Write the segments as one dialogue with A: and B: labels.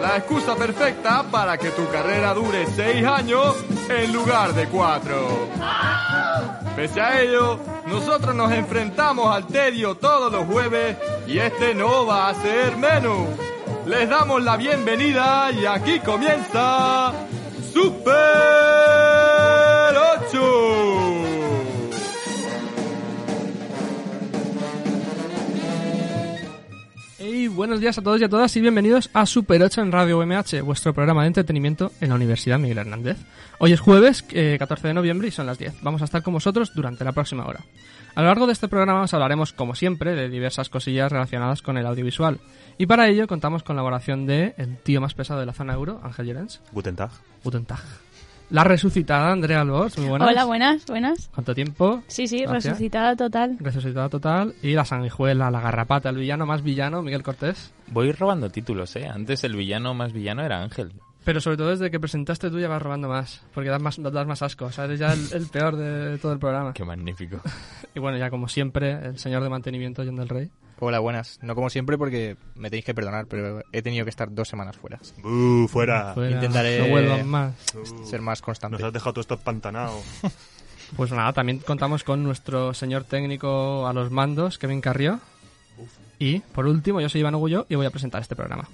A: la excusa perfecta para que tu carrera dure seis años en lugar de cuatro. Pese a ello, nosotros nos enfrentamos al tedio todos los jueves y este no va a ser menos. Les damos la bienvenida y aquí comienza Super 8.
B: Buenos días a todos y a todas y bienvenidos a Super 8 en Radio UMH, vuestro programa de entretenimiento en la Universidad Miguel Hernández. Hoy es jueves, eh, 14 de noviembre y son las 10. Vamos a estar con vosotros durante la próxima hora. A lo largo de este programa os hablaremos, como siempre, de diversas cosillas relacionadas con el audiovisual. Y para ello contamos con la colaboración de el tío más pesado de la zona euro, Ángel Llorens.
C: Guten Tag.
B: Guten Tag. La resucitada Andrea Albors, muy buenas.
D: Hola, buenas, buenas.
B: ¿Cuánto tiempo?
D: Sí, sí,
B: Gracias.
D: resucitada total.
B: Resucitada total. Y la sanguijuela, la garrapata, el villano más villano, Miguel Cortés.
E: Voy robando títulos, ¿eh? Antes el villano más villano era Ángel.
B: Pero sobre todo desde que presentaste tú ya vas robando más, porque das más, das más asco, o sea, eres ya el, el peor de todo el programa.
E: Qué magnífico.
B: Y bueno, ya como siempre, el señor de mantenimiento, John del Rey.
F: Hola, buenas. No como siempre porque me tenéis que perdonar, pero he tenido que estar dos semanas fuera.
C: ¡Buh, fuera!
B: Fuera,
F: Intentaré-
B: No vuelvan más.
F: Ser más constante.
C: Nos has dejado todo esto empantanado.
B: Pues nada, también contamos con nuestro señor técnico a los mandos, Kevin Carrió. Y, por último, yo soy Iván Ogullo y voy a presentar este programa.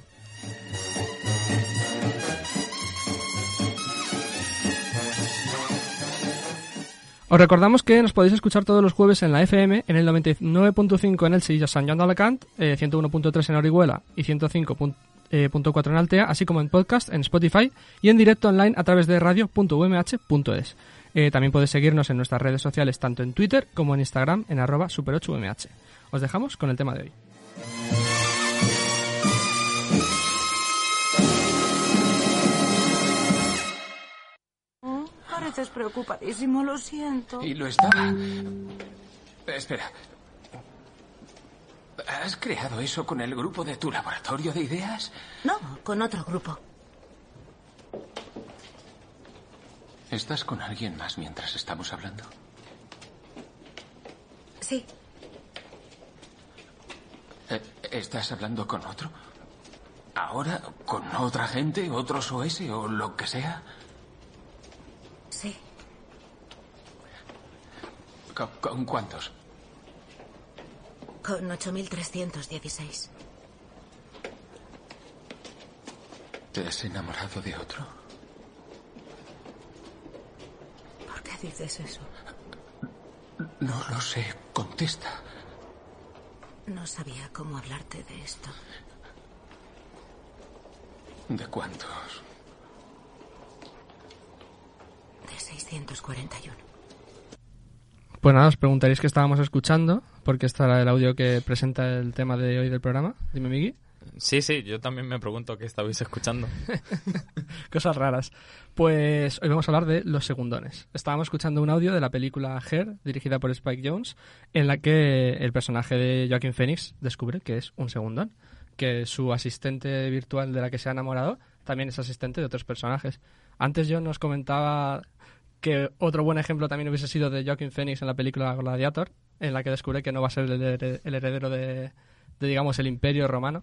B: Os recordamos que nos podéis escuchar todos los jueves en la FM, en el 99.5 en el Sevilla San Joan de Alacant, eh, 101.3 en Orihuela y 105.4 en Altea, así como en podcast, en Spotify y en directo online a través de radio.umh.es. Eh, también podéis seguirnos en nuestras redes sociales, tanto en Twitter como en Instagram, en arroba super8umh. Os dejamos con el tema de hoy.
G: Pareces preocupadísimo, lo siento.
H: Y lo estaba. Espera. ¿Has creado eso con el grupo de tu laboratorio de ideas?
G: No, con otro grupo.
H: ¿Estás con alguien más mientras estamos hablando?
G: Sí,
H: Eh, ¿Estás hablando con otro? ¿Ahora? ¿Con otra gente? ¿Otros OS o lo que sea?
G: Sí.
H: ¿Con, con cuántos?
G: Con 8.316.
H: ¿Te has enamorado de otro?
G: ¿Por qué dices eso?
H: No lo sé. Contesta.
G: No sabía cómo hablarte de esto.
H: ¿De cuántos?
G: De 641.
B: Pues nada, os preguntaréis qué estábamos escuchando, porque este era el audio que presenta el tema de hoy del programa. Dime, Miki.
E: Sí, sí, yo también me pregunto qué estabais escuchando.
B: Cosas raras. Pues hoy vamos a hablar de Los Segundones. Estábamos escuchando un audio de la película Her, dirigida por Spike Jones, en la que el personaje de Joaquin Phoenix descubre que es un segundón, que su asistente virtual de la que se ha enamorado también es asistente de otros personajes. Antes yo nos comentaba que otro buen ejemplo también hubiese sido de Joaquin Phoenix en la película Gladiator, en la que descubre que no va a ser el, hered- el heredero de, de, digamos, el imperio romano.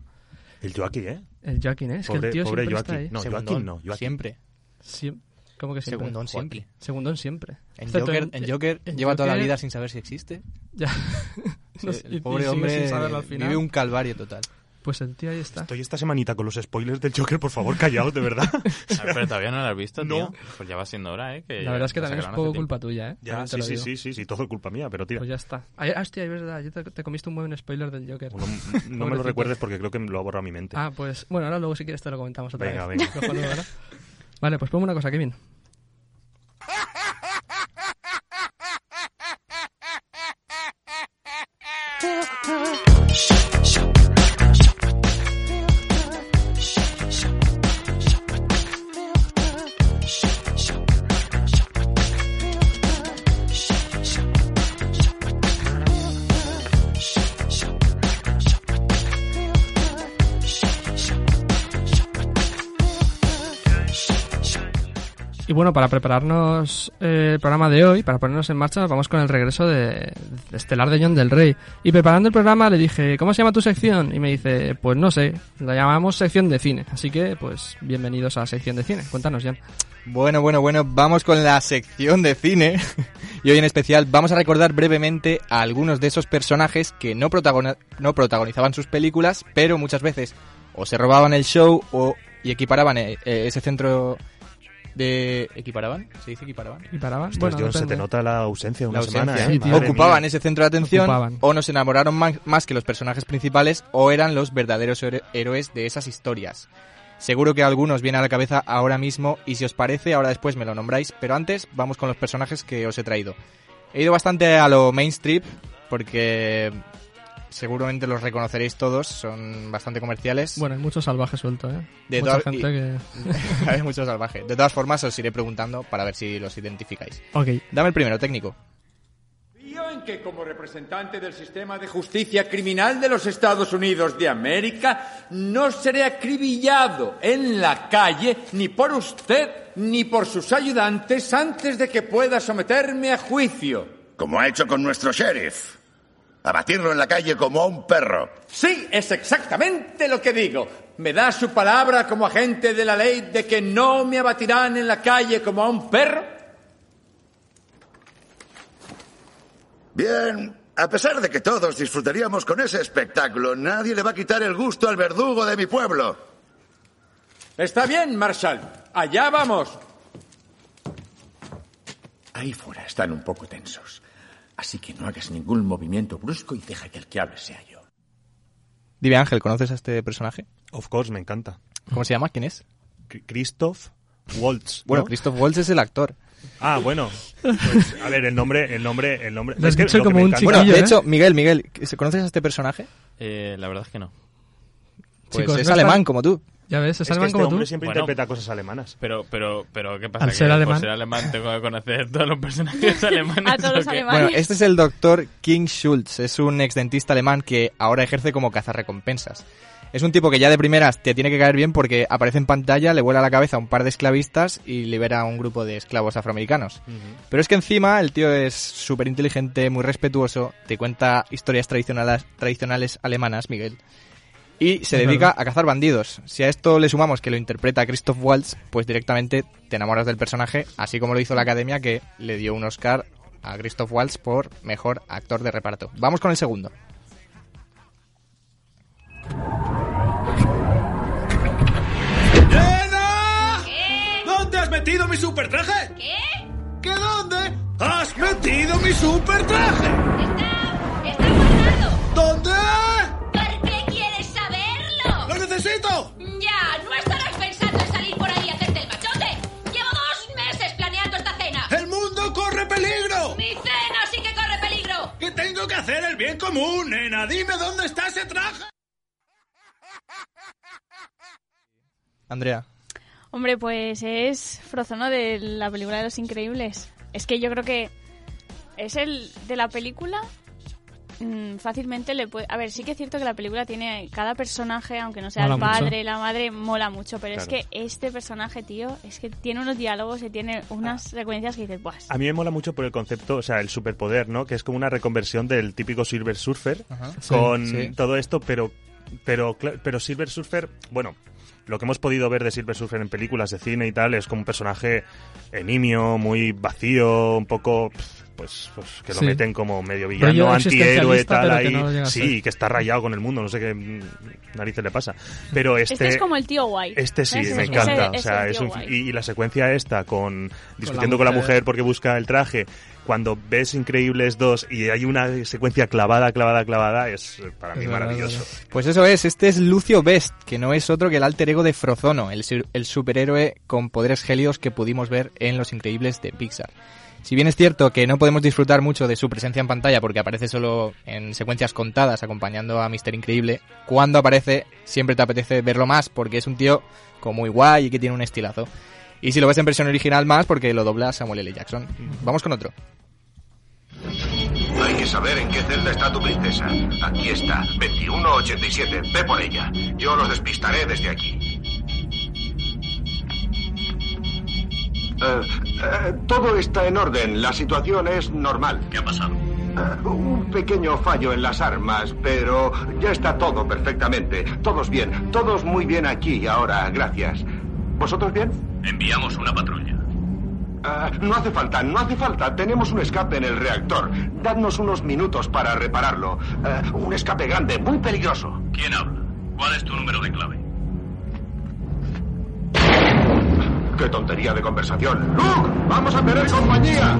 C: El Joaquín, ¿eh?
B: El Joaquin, ¿eh? Es que el tío
C: pobre
B: siempre está
C: Joaquín.
B: ahí.
C: No,
F: Segundón,
C: Joaquín no. Joaquín.
F: Siempre.
B: Siem- ¿Cómo que siempre?
F: Segundón
B: Joaquín.
F: siempre.
B: Segundón siempre.
F: En
B: Excepto
F: Joker,
B: en-
F: en Joker
B: en
F: lleva toda la vida sin saber si existe.
B: Ya. No
F: Sí, el pobre hombre
B: sin saberlo al final.
F: vive un calvario total.
B: Pues el tío ahí está.
C: Estoy esta semanita con los spoilers del Joker, por favor, callaos, de verdad.
E: Pero todavía no lo has visto, tío.
C: No.
E: Pues ya va siendo hora, ¿eh? Que
B: La verdad es que también es poco culpa tuya, ¿eh?
C: Ya, sí, sí, sí, sí, sí, todo es culpa mía, pero tira.
B: Pues ya está. Ay, ah, hostia, es verdad. Te, te comiste un buen spoiler del Joker.
C: Bueno, no me lo recuerdes porque creo que lo ha borrado mi mente.
B: Ah, pues bueno, ahora luego si quieres te lo comentamos otra
C: Venga,
B: vez.
C: venga.
B: ¿verdad? Vale, pues ponme una cosa, Kevin. Y bueno, para prepararnos eh, el programa de hoy, para ponernos en marcha, vamos con el regreso de, Estelar de John del Rey. Y preparando el programa le dije, ¿cómo se llama tu sección? Y me dice, pues no sé, la llamamos sección de cine. Así que, pues, bienvenidos a la sección de cine. Cuéntanos, Jan.
F: Bueno, bueno, bueno, vamos con la sección de cine. y hoy en especial vamos a recordar brevemente a algunos de esos personajes que no, no protagonizaban sus películas, pero muchas veces o se robaban el show o y equiparaban eh, eh, ese centro de... ¿Equiparaban? ¿Se dice equiparaban?
B: ¿Y paraban?
C: Ostras,
B: bueno,
C: John, se te nota la ausencia de una semana. ¿eh?
B: Sí, tío.
C: Madre
F: Ocupaban
C: mía.
F: ese centro de atención
B: Ocupaban.
F: o nos enamoraron más, más que los personajes principales o eran los verdaderos héro- héroes de esas historias. Seguro que a algunos viene a la cabeza ahora mismo y si os parece ahora después me lo nombráis, pero antes vamos con los personajes que os he traído. He ido bastante a lo mainstream porque seguramente los reconoceréis todos, son bastante comerciales.
B: Bueno, hay mucho salvaje suelto, ¿eh?
F: De
B: Mucha
F: todas-
B: gente que...
F: Hay mucho salvaje. De todas formas os iré preguntando para ver si los identificáis.
B: Ok.
F: Dame el primero, técnico.
I: Confío en que como representante del sistema de justicia criminal de los Estados Unidos de América no seré acribillado en la calle ni por usted ni por sus ayudantes antes de que pueda someterme a juicio.
J: Como ha hecho con nuestro sheriff. Abatirlo en la calle como a un perro.
I: Sí, es exactamente lo que digo. ¿Me da su palabra como agente de la ley de que no me abatirán en la calle como a un perro?
J: Bien, a pesar de que todos disfrutaríamos con ese espectáculo, nadie le va a quitar el gusto al verdugo de mi pueblo.
I: Está bien, Marshall. Allá vamos. Ahí fuera están un poco tensos. Así que no hagas ningún movimiento brusco y deja que el que hable sea yo.
F: Dime Ángel, ¿conoces a este personaje?
C: Of course, me encanta.
F: ¿Cómo se llama? ¿Quién es?
C: Christoph Waltz.
F: Bueno,
C: ¿no?
F: Christoph Waltz es el actor.
C: Ah, bueno. Pues, a ver, el nombre, el nombre, el nombre.
B: Lo has
C: que
B: dicho
C: lo que
B: como
C: me
B: un
F: Bueno, de
B: ¿eh?
F: hecho, Miguel, Miguel, ¿conoces a este personaje?
E: Eh, la verdad es que no.
F: Pues
B: Chicos,
F: es
B: no
F: alemán
B: están-
F: como tú.
B: Ya ves, es,
C: Es que
B: alemán
C: este
B: como
C: hombre
B: tú.
C: siempre
E: Bueno.
C: interpreta cosas alemanas.
E: Pero, pero, pero, ¿qué pasa?
B: Al
E: ¿Que
B: ser alemán.
E: Por ser alemán tengo que conocer todos los personajes alemanes.
D: A todos los alemanes.
F: Bueno, este es el doctor King Schultz. Es un exdentista alemán que ahora ejerce como cazarrecompensas. Es un tipo que ya de primeras te tiene que caer bien porque aparece en pantalla, le vuela la cabeza a un par de esclavistas y libera a un grupo de esclavos afroamericanos. Pero es que encima el tío es súper inteligente, muy respetuoso, te cuenta historias tradicionales, tradicionales alemanas, Miguel. Y se dedica a cazar bandidos. Si a esto le sumamos que lo interpreta Christoph Waltz, pues directamente te enamoras del personaje, así como lo hizo la academia que le dio un Oscar a Christoph Waltz por mejor actor de reparto. Vamos con el segundo.
I: ¡Lena! ¿Dónde has metido mi super traje?
K: ¿Qué?
I: ¿Qué dónde? ¡Has metido mi super traje!
K: Está. Está guardado.
I: ¿Dónde? Necesito!
K: Ya, no estarás pensando en salir por ahí a hacerte el machote. Llevo dos meses planeando esta cena.
I: ¡El mundo corre peligro!
K: Mi cena sí que corre peligro.
I: Que tengo que hacer el bien común, nena. Dime dónde está ese traje.
F: Andrea.
D: Hombre, pues es Frozono de la película de Los Increíbles. Es que yo creo que es el de la película. Mm, fácilmente le puede. A ver, sí que es cierto que la película tiene. Cada personaje, aunque no sea
B: Mola
D: el
B: mucho.
D: padre, la madre, mola mucho. Pero es que este personaje, tío, es que tiene unos diálogos y tiene unas secuencias que dices, ¡buah!
C: A mí me mola mucho por el concepto, o sea, el superpoder, ¿no? Que es como una reconversión del típico Silver Surfer con
F: sí.
C: todo esto, pero, pero, pero Silver Surfer, bueno, lo que hemos podido ver de Silver Surfer en películas de cine y tal es como un personaje eh, nimio, muy vacío, un poco, pues, pues que lo
B: Sí.
C: meten como medio villano, antihéroe, tal,
B: pero que
C: ahí.
B: no
C: sí, que está rayado con el mundo, no sé qué narices le pasa. Pero este...
D: Este es como el tío guay.
C: Este sí,
D: ¿Ves?
C: me encanta.
D: ese
C: o sea, es un- y, y la secuencia esta con discutiendo con la
B: mujer.
C: mujer porque busca el traje, cuando ves Increíbles 2 y hay una secuencia clavada, clavada, clavada, es para mí
B: Es verdad,
C: maravilloso.
F: Pues eso es, este es Lucio Best, que no es otro que el alter ego de Frozono, el superhéroe con poderes gélidos que pudimos ver en Los Increíbles de Pixar. Si bien es cierto que no podemos disfrutar mucho de su presencia en pantalla porque aparece solo en secuencias contadas acompañando a Mister Increíble, cuando aparece siempre te apetece verlo más porque es un tío como muy guay y que tiene un estilazo. Y si lo ves en versión original más porque lo dobla Samuel L. Jackson. Vamos con otro.
L: Hay que saber en qué celda está tu princesa. Aquí está, 2187. Ve por ella. Yo los despistaré desde aquí. Eh, eh, todo está en orden. La situación es normal. ¿Qué ha pasado? un pequeño fallo en las armas, pero ya está todo perfectamente. Todos bien. Todos muy bien aquí ahora. Gracias. ¿Vosotros bien? Enviamos una patrulla. No hace falta, no hace falta. Tenemos un escape en el reactor. Dadnos unos minutos para repararlo. Un escape grande, muy peligroso. ¿Quién habla? ¿Cuál es tu número de clave? ¡Qué tontería de conversación! ¡Luke! ¡Vamos a tener compañía!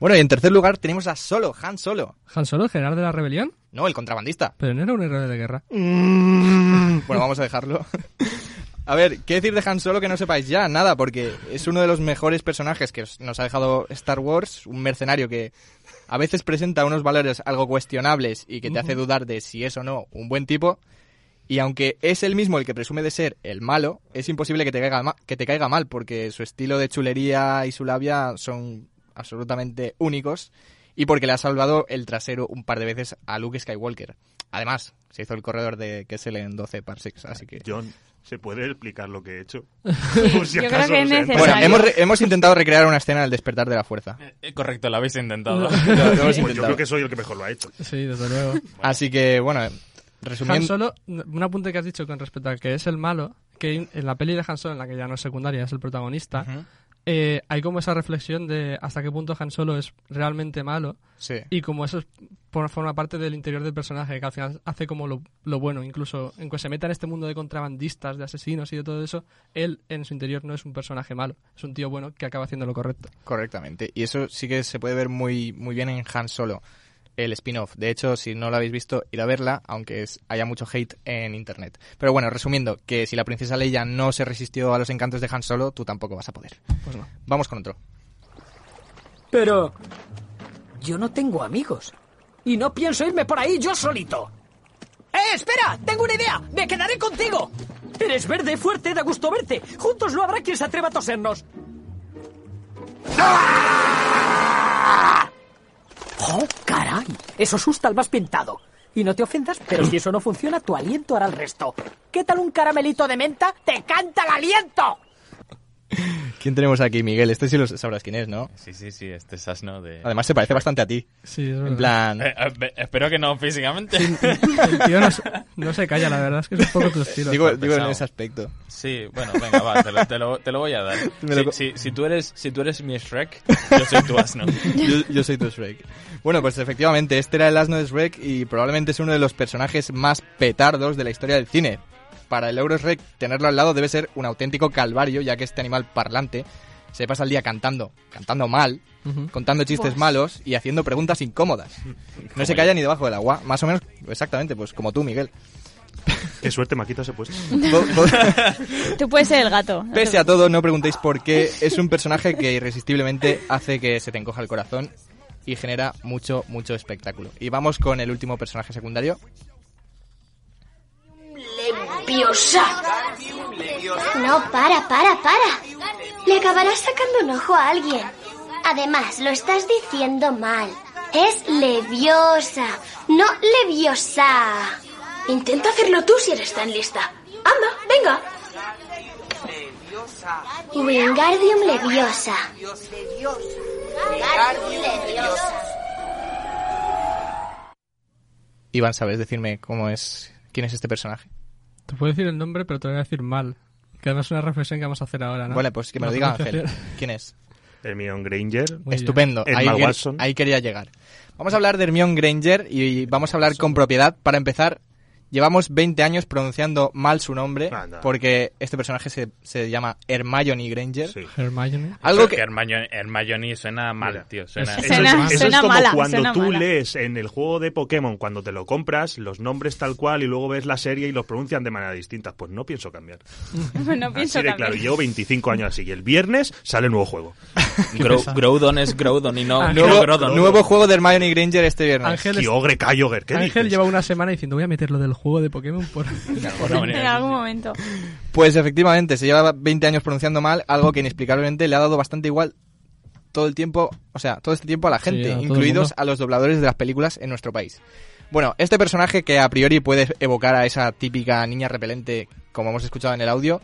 F: Bueno, y en tercer lugar tenemos a Solo, Han Solo.
B: ¿Han Solo, el general de la rebelión?
F: No, el contrabandista.
B: Pero no era un héroe de guerra.
F: Bueno, vamos a dejarlo. A ver, ¿qué decir de Han Solo que no sepáis ya? Nada, porque es uno de los mejores personajes que os- nos ha dejado Star Wars, un mercenario que a veces presenta unos valores algo cuestionables y que te hace dudar de si es o no un buen tipo. Y aunque es él mismo el que presume de ser el malo, es imposible que te caiga, ma- que te caiga mal, porque su estilo de chulería y su labia son absolutamente únicos y porque le ha salvado el trasero un par de veces a Luke Skywalker. Además, se hizo el corredor de Kessel en 12 parsecs, así que...
C: John, ¿se puede explicar lo que he hecho?
D: Yo creo que es necesario.
F: Bueno, hemos, re- hemos intentado recrear una escena del despertar de la fuerza.
E: Eh, correcto, lo habéis intentado.
F: Lo hemos
C: Pues yo
F: intentado.
C: creo que soy el que mejor lo ha hecho.
B: Sí, desde luego.
F: Así que, bueno,
B: Han. Solo, un apunte que has dicho con respecto a que es el malo, que en la peli de Han Solo, en la que ya no es secundaria, es el protagonista, eh, hay como esa reflexión de hasta qué punto Han Solo es realmente malo
F: Sí.
B: y como eso es- por- forma parte del interior del personaje, que al final hace como lo, lo bueno, incluso en que se meta en este mundo de contrabandistas, de asesinos y de todo eso, él en su interior no es un personaje malo, es un tío bueno que acaba haciendo lo correcto.
F: Correctamente. Y eso sí que se puede ver muy, muy bien en Han Solo, el spin-off. De hecho, si no lo habéis visto, ir a verla, aunque es- haya mucho hate en internet. Pero bueno, resumiendo, que si la princesa Leia no se resistió a los encantos de Han Solo, tú tampoco vas a poder.
B: Pues no.
F: Vamos con otro.
M: Pero yo no tengo amigos. Y no pienso irme por ahí yo solito. ¡Eh, espera! ¡Tengo una idea! ¡Me quedaré contigo! Eres verde, fuerte, da gusto verte. Juntos no habrá quien se atreva a tosernos. ¡Oh, caray! Eso asusta al más pintado. Y no te ofendas, pero si eso no funciona, tu aliento hará el resto. ¿Qué tal un caramelito de menta? ¡Te canta el aliento!
F: ¿Quién tenemos aquí, Miguel? Este sí lo sabrás quién es, ¿no?
E: Sí, sí, sí, este es asno de...
F: Además se parece bastante a ti.
B: Sí, es
F: En
B: verdad.
F: plan...
E: Eh, eh, espero que no físicamente.
B: El tío no, se- no se calla, la verdad es que es un poco tu estilo.
F: Digo, en ese aspecto.
E: Sí, bueno, venga, va, te lo, te lo- te lo voy a dar.
F: Lo
E: Si, si- si tú eres, si tú eres mi Shrek, yo soy tu asno.
F: yo, yo soy tu Shrek. Bueno, pues efectivamente, este era el asno de Shrek y probablemente es uno de los personajes más petardos de la historia del cine. Para el Euro Shrek, tenerlo al lado debe ser un auténtico calvario, ya que este animal parlante se pasa el día cantando, cantando mal, contando chistes
D: Buah.
F: malos y haciendo preguntas incómodas. No se calla ni debajo del agua, más o menos, exactamente, pues como tú, Miguel.
C: Qué suerte quitado ese puesto.
D: Tú puedes ser el gato.
F: Pese a todo, no preguntéis por qué, es un personaje que irresistiblemente hace que se te encoja el corazón y genera mucho, mucho espectáculo. Y vamos con el último personaje secundario.
N: Leviosa. No, para, para, para. Le acabarás sacando un ojo a alguien. Además, lo estás diciendo mal. Es leviosa, no leviosa.
G: Intenta hacerlo tú si eres tan lista. Anda, venga.
N: Wingardium leviosa.
F: Iván, ¿sabes decirme cómo es, quién es este personaje?
B: Te puedo decir el nombre, pero te lo voy a decir mal. Que además es una reflexión que vamos a hacer ahora, ¿no?
F: Vale, pues que me lo diga Ángel. ¿Quién es?
C: Hermione Granger.
F: Estupendo, ahí, ahí quería llegar. Vamos a hablar de Hermione Granger y vamos a hablar con propiedad. Para empezar, llevamos 20 años pronunciando mal su nombre porque este personaje se, se llama Hermione Granger.
B: Hermione.
F: Algo que...
E: Hermione, Hermione suena mal, tío. Suena,
C: Eso es, eso es como cuando tú lees en el juego de Pokémon, cuando te lo compras, los nombres tal cual y luego ves la serie y los pronuncian de manera distinta. Pues no pienso cambiar.
D: no pienso
C: Así de
D: cambiar.
C: claro, llevo 25 años así. Y el viernes sale el nuevo juego.
E: Grow- Groudon es Groudon y no, no
F: nuevo,
E: Groudon.
F: nuevo juego de Hermione Granger este viernes.
B: Ángel es-
C: Kyogre, Kyogre, ¿qué
B: Ángel lleva una semana diciendo voy a meter lo del juego de Pokémon por... por-
D: En algún momento.
F: Pues efectivamente, se lleva 20 años pronunciando mal, algo que inexplicablemente le ha dado bastante igual todo el tiempo, o sea, todo este tiempo a la
B: Sí,
F: gente,
B: a
F: incluidos a los dobladores de las películas en nuestro país. Bueno, este personaje que a priori puede evocar a esa típica niña repelente, como hemos escuchado en el audio,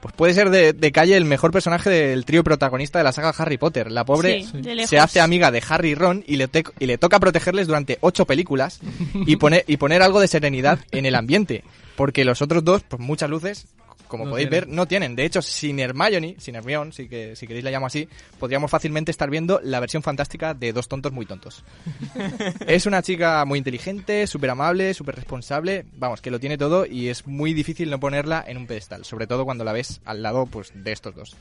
F: pues puede ser de, de calle el mejor personaje del trío protagonista de la saga Harry Potter. La pobre
D: Sí,
F: se hace amiga de Harry y Ron y le, te- y le toca protegerles durante ocho películas y, poner y poner algo de serenidad en el ambiente. Porque los otros dos, pues muchas luces, como
B: No
F: podéis
B: tienen.
F: ver, no tienen. De hecho, sin Hermione, sin Hermione, si, que, si queréis la llamo así, podríamos fácilmente estar viendo la versión fantástica de Dos tontos muy tontos. es una chica muy inteligente, súper amable, súper responsable, vamos, que lo tiene todo y es muy difícil no ponerla en un pedestal, sobre todo cuando la ves al lado pues de estos dos.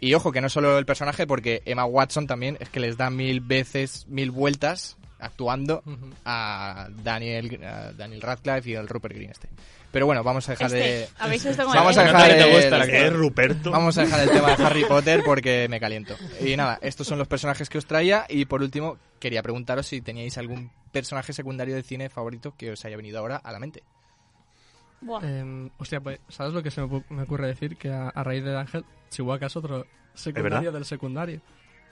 F: Y ojo, que no solo el personaje, porque Emma Watson también es que les da mil veces, mil vueltas actuando a Daniel, a Daniel Radcliffe y al Rupert Green este. Pero bueno, vamos a dejar
D: Este,
F: de...
D: ¿habéis visto cómo
F: Vamos a dejar
E: No te
F: el-
E: gusta la que-
C: ¿Es Ruperto?
F: Vamos a dejar el tema de Harry Potter porque me caliento. Y nada, estos son los personajes que os traía. Y por último, quería preguntaros si teníais algún personaje secundario de cine favorito que os haya venido ahora a la mente.
D: Buah.
B: Eh, hostia, pues, ¿sabes lo que se me, ocurre decir? Que a, a raíz de Ángel, Chihuahua es otro secundario del secundario.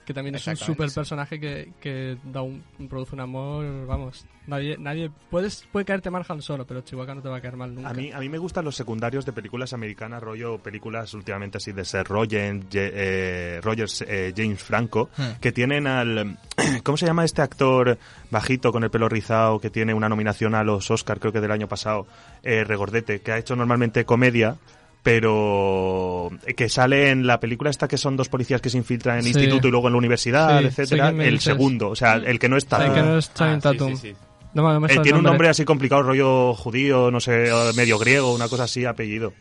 B: Que también es un super
F: sí.
B: personaje que, que da un, produce un amor, vamos. Nadie, nadie puedes, puede caerte mal Han Solo, pero Chihuahua no te va a caer mal nunca.
C: A mí, a mí me gustan los secundarios de películas americanas, rollo películas últimamente así de Seth Rogen, Je- eh, Rogers, eh, James Franco,
F: Hmm.
C: que tienen al... ¿Cómo se llama este actor bajito con el pelo rizado que tiene una nominación a los Oscar, creo que del año pasado, eh, Regordete, que ha hecho normalmente comedia, pero que sale en la película esta que son dos policías que se infiltran en el
B: Sí.
C: instituto y luego en la universidad,
B: Sí,
C: etcétera, el
B: dices.
C: segundo, o sea, el que no está...
B: Sí, que no
E: Ah, sí,
B: Tatum.
E: sí, sí.
B: No, no me
C: Eh,
B: el
C: tiene un nombre así complicado, rollo judío, no sé, medio griego, una cosa así, apellido.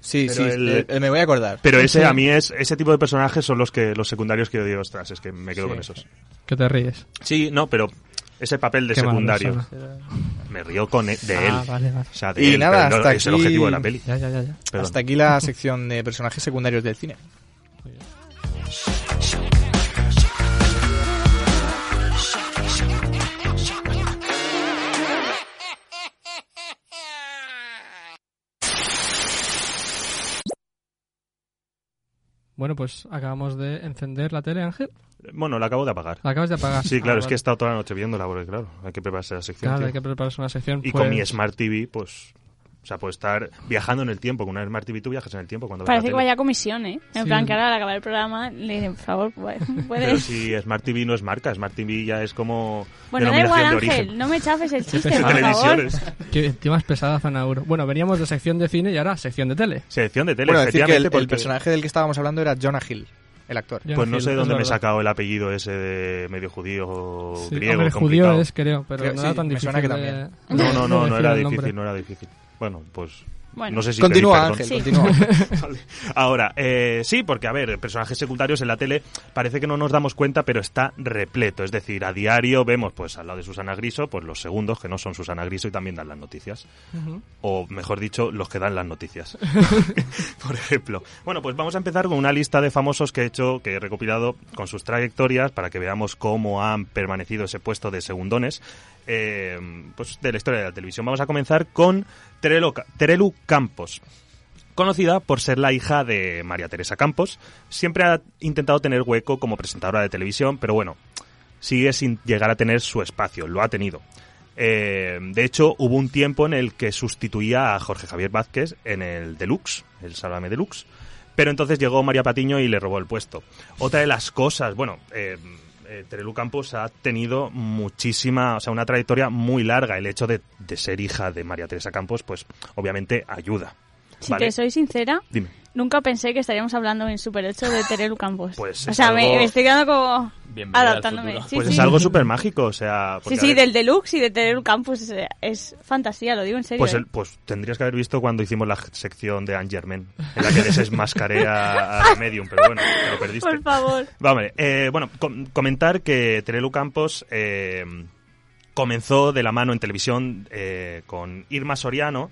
F: Sí,
C: Pero
F: sí,
C: el-
F: eh, eh, me voy a acordar.
C: Pero ese a mí es ese tipo de personajes son los que los secundarios que yo digo, ostras, es que me quedo
F: Sí.
C: con esos.
B: Que te ríes.
C: Sí, no, pero ese papel de
B: Qué
C: secundario me río con e- de
B: Ah,
C: él.
B: vale, vale.
C: O sea, de
F: Y
C: él,
F: nada,
C: no-
F: hasta
C: es el
F: aquí-
C: objetivo de la peli.
B: Ya, ya, ya. ya.
C: Perdón.
F: Hasta aquí la sección de personajes secundarios del cine.
B: Bueno, pues acabamos de encender la tele, Ángel.
C: Bueno, la acabo de apagar.
B: La acabas de apagar.
C: Sí, claro,
B: Ah,
C: es que he estado toda la noche viéndola, porque claro, hay que prepararse la sección.
B: Claro,
C: tío.
B: hay que prepararse una sección.
C: Y
B: pues-
C: con mi Smart TV, pues, o sea, puedo estar viajando en el tiempo. Con una Smart TV tú viajas en el tiempo cuando
D: Parece que vaya a comisión, ¿eh? En
B: Sí.
D: plan, que ahora al acabar el programa le dicen, por favor, pu-
C: Pero
D: puedes...
C: si Smart TV no es marca, Smart TV ya es como
D: Bueno, da igual,
C: de
D: Ángel, no me chafes el chiste, por favor.
B: Que encima es pesada Zanauro. Bueno, veníamos de sección de cine y ahora sección de tele.
C: Sección de tele,
F: Bueno, decir que el,
C: efectivamente,
F: el
C: porque-
F: personaje del que estábamos hablando era Jonah Hill, el actor.
C: Pues no sé dónde me he sacado el apellido ese de medio judío o
B: Sí,
C: griego
B: hombre, judío es, creo, pero
F: Creo-
B: no era
F: sí,
B: tan
F: me
B: difícil.
F: suena que
B: de-
F: también.
B: de-
C: No, no, no, no
B: decir
C: era difícil, no era difícil. Bueno, pues
D: Bueno.
C: no sé si
F: Continúa, Ángel,
C: perdón.
F: continúa.
C: Vale. Ahora, eh, sí, porque a ver, personajes secundarios en la tele parece que no nos damos cuenta, pero está repleto. Es decir, a diario vemos, pues al lado de Susana Griso, pues los segundos que no son Susana Griso y también dan las noticias. O mejor dicho, los que dan las noticias. Por ejemplo. Bueno, pues vamos a empezar con una lista de famosos que he hecho, que he recopilado con sus trayectorias para que veamos cómo han permanecido ese puesto de segundones eh, pues de la historia de la televisión. Vamos a comenzar con Terelu, Campos. Conocida por ser la hija de María Teresa Campos, siempre ha intentado tener hueco como presentadora de televisión, pero bueno, sigue sin llegar a tener su espacio, lo ha tenido. Eh, de hecho, hubo un tiempo en el que sustituía a Jorge Javier Vázquez en el Deluxe, el Sálvame Deluxe, pero entonces llegó María Patiño y le robó el puesto. Otra de las cosas, bueno, eh, eh, Terelu Campos ha tenido muchísima, o sea, una trayectoria muy larga. El hecho de, de ser hija de María Teresa Campos, pues obviamente ayuda.
D: Si
C: ¿vale?
D: te soy sincera,
C: Dime.
D: Nunca pensé que estaríamos hablando en Super 8 de Terelu Campos.
C: Pues
D: o sea, me,
C: algo-
D: me estoy quedando como adaptándome. Sí,
C: pues
D: sí.
C: es algo súper mágico, o sea...
D: Sí, sí,
C: ver,
D: del Deluxe y de Terelu Campus es, es fantasía, lo digo en serio.
C: Pues,
D: ¿eh?
C: el- pues tendrías que haber visto cuando hicimos la sección de Anne Germain, en la que desmascaré a, a Medium, pero bueno, te lo perdiste.
D: Por favor.
C: Vamos, eh, bueno, com- comentar que Terelu Campos eh, comenzó de la mano en televisión eh, con Irma Soriano,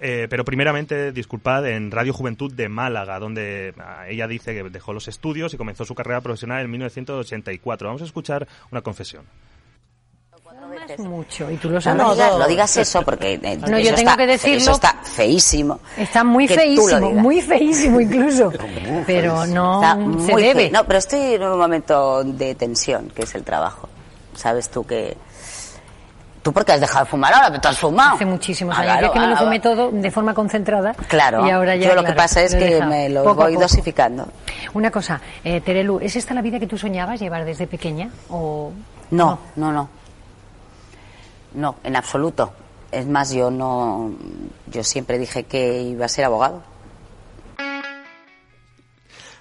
C: eh, pero primeramente, disculpad, en Radio Juventud de Málaga, donde ah, ella dice que dejó los estudios y comenzó su carrera profesional en 1984. Vamos a escuchar una confesión.
O: mucho y tú lo
P: No,
O: sabes
P: no digas,
O: todo.
P: no digas eso porque eh,
O: No,
P: eso
O: yo tengo
P: está-
O: que decirlo.
P: Eso está feísimo.
O: Está muy feísimo, muy feísimo incluso. Pero no
P: Está
O: se
P: muy
O: debe.
P: fe- No, pero estoy en un momento de tensión, que es el trabajo. Sabes tú que... ¿Tú por qué has dejado de fumar ahora? ¿Pero tú has fumado?
O: Hace muchísimos
P: Ah,
O: años. Yo
P: claro,
O: es que me lo
P: ah,
O: fumé todo de forma concentrada.
P: Claro,
O: Y ahora ya,
P: yo lo que pasa es que me lo
O: Poco
P: voy dosificando.
O: Una cosa, eh, Terelu, ¿es esta la vida que tú soñabas llevar desde pequeña? O
P: No, no, no. No, en absoluto. Es más, yo no... Yo siempre dije que iba a ser abogado.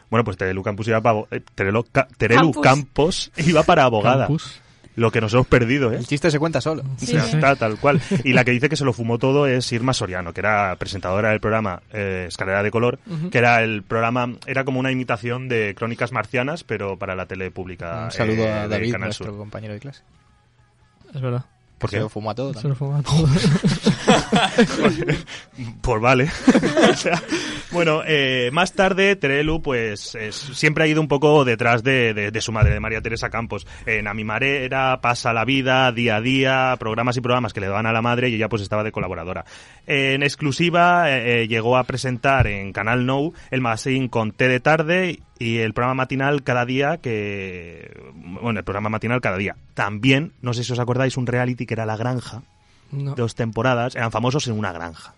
C: Bueno, pues Terelu Campos iba para, eh, Terelu, Ca- Terelu
F: Campus.
C: Campos iba para abogada.
F: Campus.
C: Lo que nos hemos perdido, ¿eh?
F: El chiste se cuenta solo.
C: O sea, está tal cual. Y la que dice que se lo fumó todo es Irma Soriano, que era presentadora del programa eh, Escalera de Color, que era el programa, era como una imitación de Crónicas Marcianas, pero para la tele pública.
F: Un saludo
C: eh,
F: a David,
C: Canal
F: nuestro
C: Sur.
F: compañero de clase.
B: Es verdad.
C: ¿Por
F: Se lo fumó a todo.
B: Se lo fumó a todo.
C: Pues vale. Bueno, eh, más tarde Terelu pues es- siempre ha ido un poco detrás de, su madre, de María Teresa Campos. En Amimarera, Pasa la Vida, Día a Día, programas y programas que le daban a la madre y ella pues estaba de colaboradora. En exclusiva eh, eh, llegó a presentar en Canal Now el magazine con Té de tarde y el programa matinal cada día que... Bueno, el programa matinal cada día. También, no sé si os acordáis, un reality que era La Granja
B: No.
C: dos temporadas, eran famosos en una granja.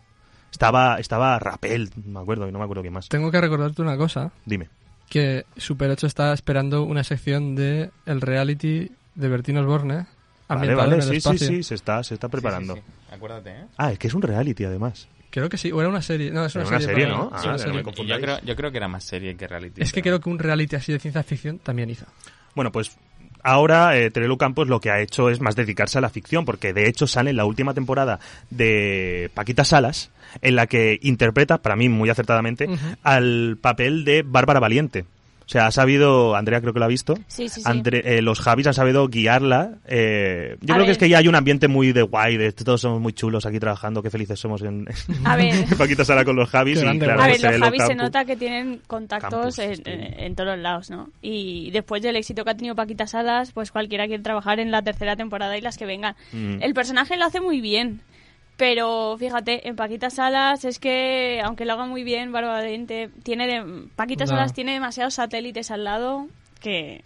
C: Estaba, estaba Rapel, me acuerdo, no me acuerdo quién más.
B: Tengo que recordarte una cosa.
C: Dime.
B: Que Super 8 está esperando una sección de el reality de Bertín Osborne.
C: Vale,
B: ambientado
C: vale,
B: el
C: sí, sí, sí, se está, se está preparando.
E: sí. Acuérdate, ¿eh?
C: Ah, es que es un reality además.
B: Creo que sí, o era una serie. No, es una,
C: Era una serie, ¿no? Ah,
B: una
C: no
B: serie.
C: me
E: Y yo creo, yo creo que era más serie que reality.
B: Es que creo que un reality así de ciencia ficción también hizo.
C: Bueno, pues ahora eh, Terelu Campos lo que ha hecho es más dedicarse a la ficción, porque de hecho sale en la última temporada de Paquita Salas, en la que interpreta, para mí muy acertadamente, al papel de Bárbara Valiente. O sea, ha sabido, Andrea creo que lo ha visto,
D: Sí, sí, sí.
C: Andre- eh, los Javis han sabido guiarla. eh, yo
D: A
C: creo que es que ya hay un ambiente muy de guay, de todos somos muy chulos aquí trabajando, qué felices somos en,
D: A ver.
C: en Paquita Sala con los Javis. Y claro,
D: A ver,
C: pues,
D: los Javis se nota que tienen contactos
C: Campus,
D: en, en- en todos lados, ¿no? Y después del éxito que ha tenido Paquita Salas, pues cualquiera quiere trabajar en la tercera temporada y las que vengan.
C: Mm.
D: El personaje lo hace muy bien, pero fíjate, en Paquita Salas es que, aunque lo haga muy bien, Bárbara Valente, tiene de, Paquita
C: No.
D: Salas tiene demasiados satélites al lado que...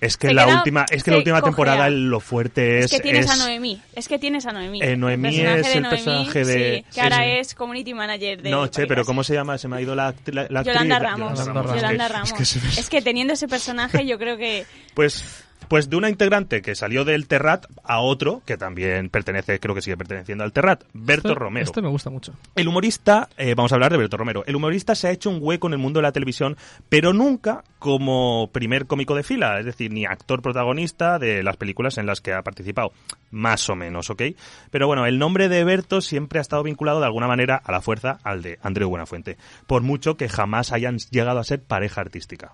C: Es que la
D: queda-
C: última, es que la última temporada lo fuerte es,
D: Es, que tienes
C: es-
D: a Noemí, es que tienes a Noemí.
C: Eh, Noemí
D: personaje
C: es
D: de
C: el
D: Noemí,
C: personaje de-
D: sí, que
C: sí,
D: ahora
C: sí.
D: es community manager de...
C: No, che, pero ¿cómo se llama? Se me ha ido la, la.
D: Yolanda
C: La-
D: Ramos.
C: Yolanda Ramos.
D: Yolanda
C: Es que-
D: Ramos.
C: es que se-
D: Es que teniendo ese personaje yo creo que...
C: Pues, pues de una integrante que salió del Terrat a otro, que también pertenece, creo que sigue perteneciendo al Terrat, Berto
B: Este-
C: Romero.
B: Este me gusta mucho.
C: El humorista, eh, vamos a hablar de Berto Romero. El humorista se ha hecho un hueco en el mundo de la televisión, pero nunca como primer cómico de fila, es decir, ni actor protagonista de las películas en las que ha participado, más o menos, ¿ok? Pero bueno, el nombre de Berto siempre ha estado vinculado de alguna manera a la fuerza al de Andreu Buenafuente, por mucho que jamás hayan llegado a ser pareja artística.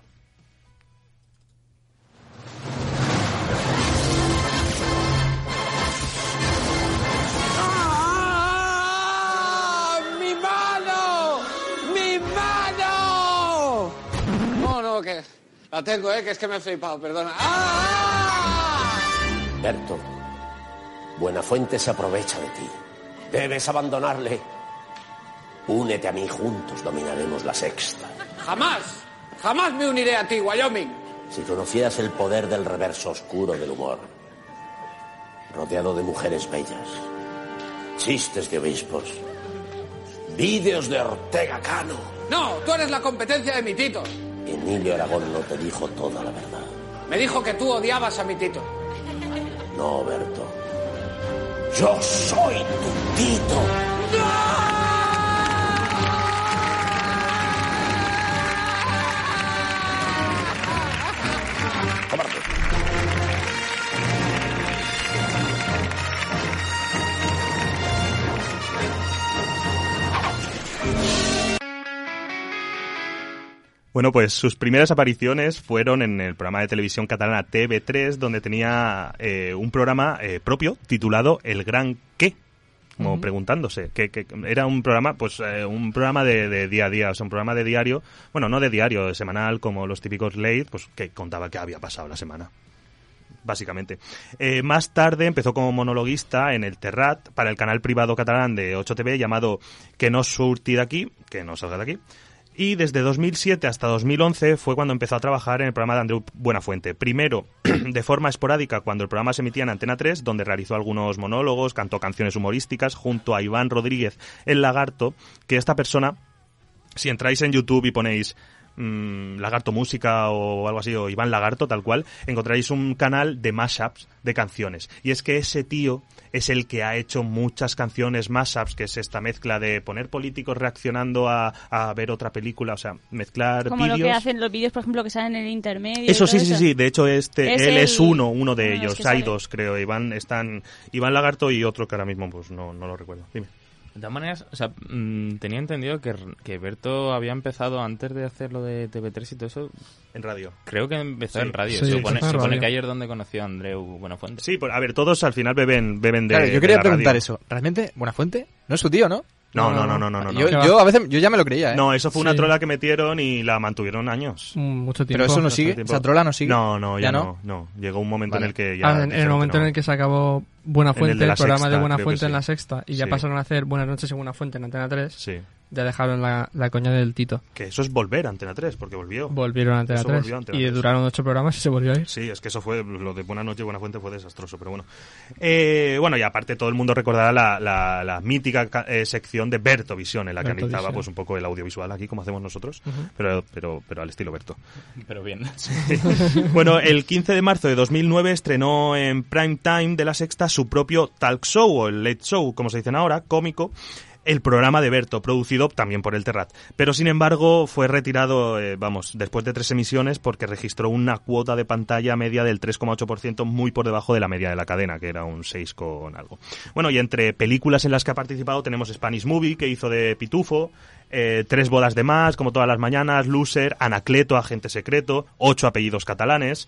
Q: La tengo, ¿eh? Que es que me he flipado, perdona. ¡Ah!
R: Berto, Buenafuente se aprovecha de ti. Debes abandonarle. Únete a mí, juntos dominaremos la sexta.
Q: ¡Jamás! ¡Jamás me uniré a ti, Wyoming!
R: Si conocieras el poder del reverso oscuro del humor, rodeado de mujeres bellas, chistes de obispos, vídeos de Ortega Cano,
Q: No, tú eres la competencia de mi Tito.
R: Emilio Aragón no te dijo toda la verdad.
Q: Me dijo que tú odiabas a mi Tito.
R: No, Berto. Yo soy tu Tito.
C: Bueno, pues sus primeras apariciones fueron en el programa de televisión catalana TV3, donde tenía eh, un programa eh, propio titulado El Gran Qué, como preguntándose. Que, que era un programa, pues eh, un programa de, de día a día, o sea, un programa de diario, bueno, no de diario, de semanal, como los típicos late, pues que contaba qué había pasado la semana. Básicamente. Eh, más tarde empezó como monologuista en el Terrat para el canal privado catalán de 8TV llamado Que no surti aquí, que no salga de aquí. Y desde 2007 hasta 2011 fue cuando empezó a trabajar en el programa de Andreu Buenafuente. Primero, de forma esporádica, cuando el programa se emitía en Antena 3, donde realizó algunos monólogos, cantó canciones humorísticas junto a Iván Rodríguez, el lagarto, que esta persona, si entráis en YouTube y ponéis mm, Lagarto Música o algo así, o Iván Lagarto, tal cual, encontraréis un canal de mashups de canciones. Y es que ese tío es el que ha hecho muchas canciones mashups, que es esta mezcla de poner políticos reaccionando a, a ver otra película, o sea, mezclar
D: Como lo que hacen los vídeos, por ejemplo, que salen en el intermedio.
C: Eso sí, sí, sí. De hecho, este,
D: Es
C: él
D: el-
C: es uno, uno de
D: uno
C: ellos. Hay
D: sale.
C: dos, creo. Iván, están, Iván Lagarto y otro que ahora mismo pues no, no lo recuerdo. Dime.
E: De todas maneras, o sea, mm, tenía entendido que, que Berto había empezado antes de hacer lo de TV3 y todo eso.
C: En radio.
E: Creo que empezó
C: Sí.
E: en radio.
C: Sí,
E: se supone, se que ayer donde conoció a Andreu Buenafuente.
C: Sí, pues, a ver, todos al final beben, beben de.
F: Claro, yo
C: de
F: quería
C: la
F: preguntar
C: radio.
F: eso. ¿Realmente Buenafuente no es su tío, no?
C: No, no, no, no, no, no.
F: Yo,
C: no.
F: yo a veces yo ya me lo creía, ¿eh?
C: No, eso fue una
F: Sí.
C: trola que metieron y la mantuvieron años.
B: Mucho tiempo.
F: Pero eso no sigue,
C: tiempo.
F: esa trola no sigue.
C: No, no, ya,
F: ¿Ya
C: no?
F: no?
C: no. Llegó un momento
F: Vale.
C: en el que ya.
B: Ah, en, en el momento
C: no.
B: en el que se acabó
C: el
B: Buenafuente,
C: de
B: el, programa
C: Sexta,
B: de
C: creo
B: Buenafuente
C: que
B: en la sexta, y ya
C: Sí.
B: pasaron a hacer Buenas noches en Buenafuente en Antena 3,
C: Sí.
B: Ya dejaron la, la coña del Tito.
C: Que eso es volver a Antena 3, porque volvió.
B: Volvieron a Antena
C: Eso
B: 3
C: volvió a Antena
B: y
C: 3.
B: duraron ocho programas y se volvió a ir.
C: Sí, es que eso fue, lo de Buena Noche, Buena Fuente fue desastroso, pero bueno. Eh, bueno, y aparte todo el mundo recordará la, la, la mítica ca- eh, sección de Berto Visión, en la que
B: Berto
C: analizaba
B: Visión.
C: pues un poco el audiovisual aquí, como hacemos nosotros, pero, pero, pero al estilo Berto.
E: Pero bien.
C: bueno, el 15 de marzo de 2009 estrenó en prime time de la Sexta su propio talk show, o el late show, como se dicen ahora, cómico, el programa de Berto, producido también por el Terrat. Pero sin embargo fue retirado, eh, vamos, después de tres emisiones porque registró una cuota de pantalla media del 3,8%, muy por debajo de la media de la cadena, que era un 6 con algo. Bueno, y entre películas en las que ha participado tenemos Spanish Movie, que hizo de Pitufo, eh, Tres bodas de más, como todas las mañanas, Loser, Anacleto, Agente Secreto, Ocho apellidos catalanes.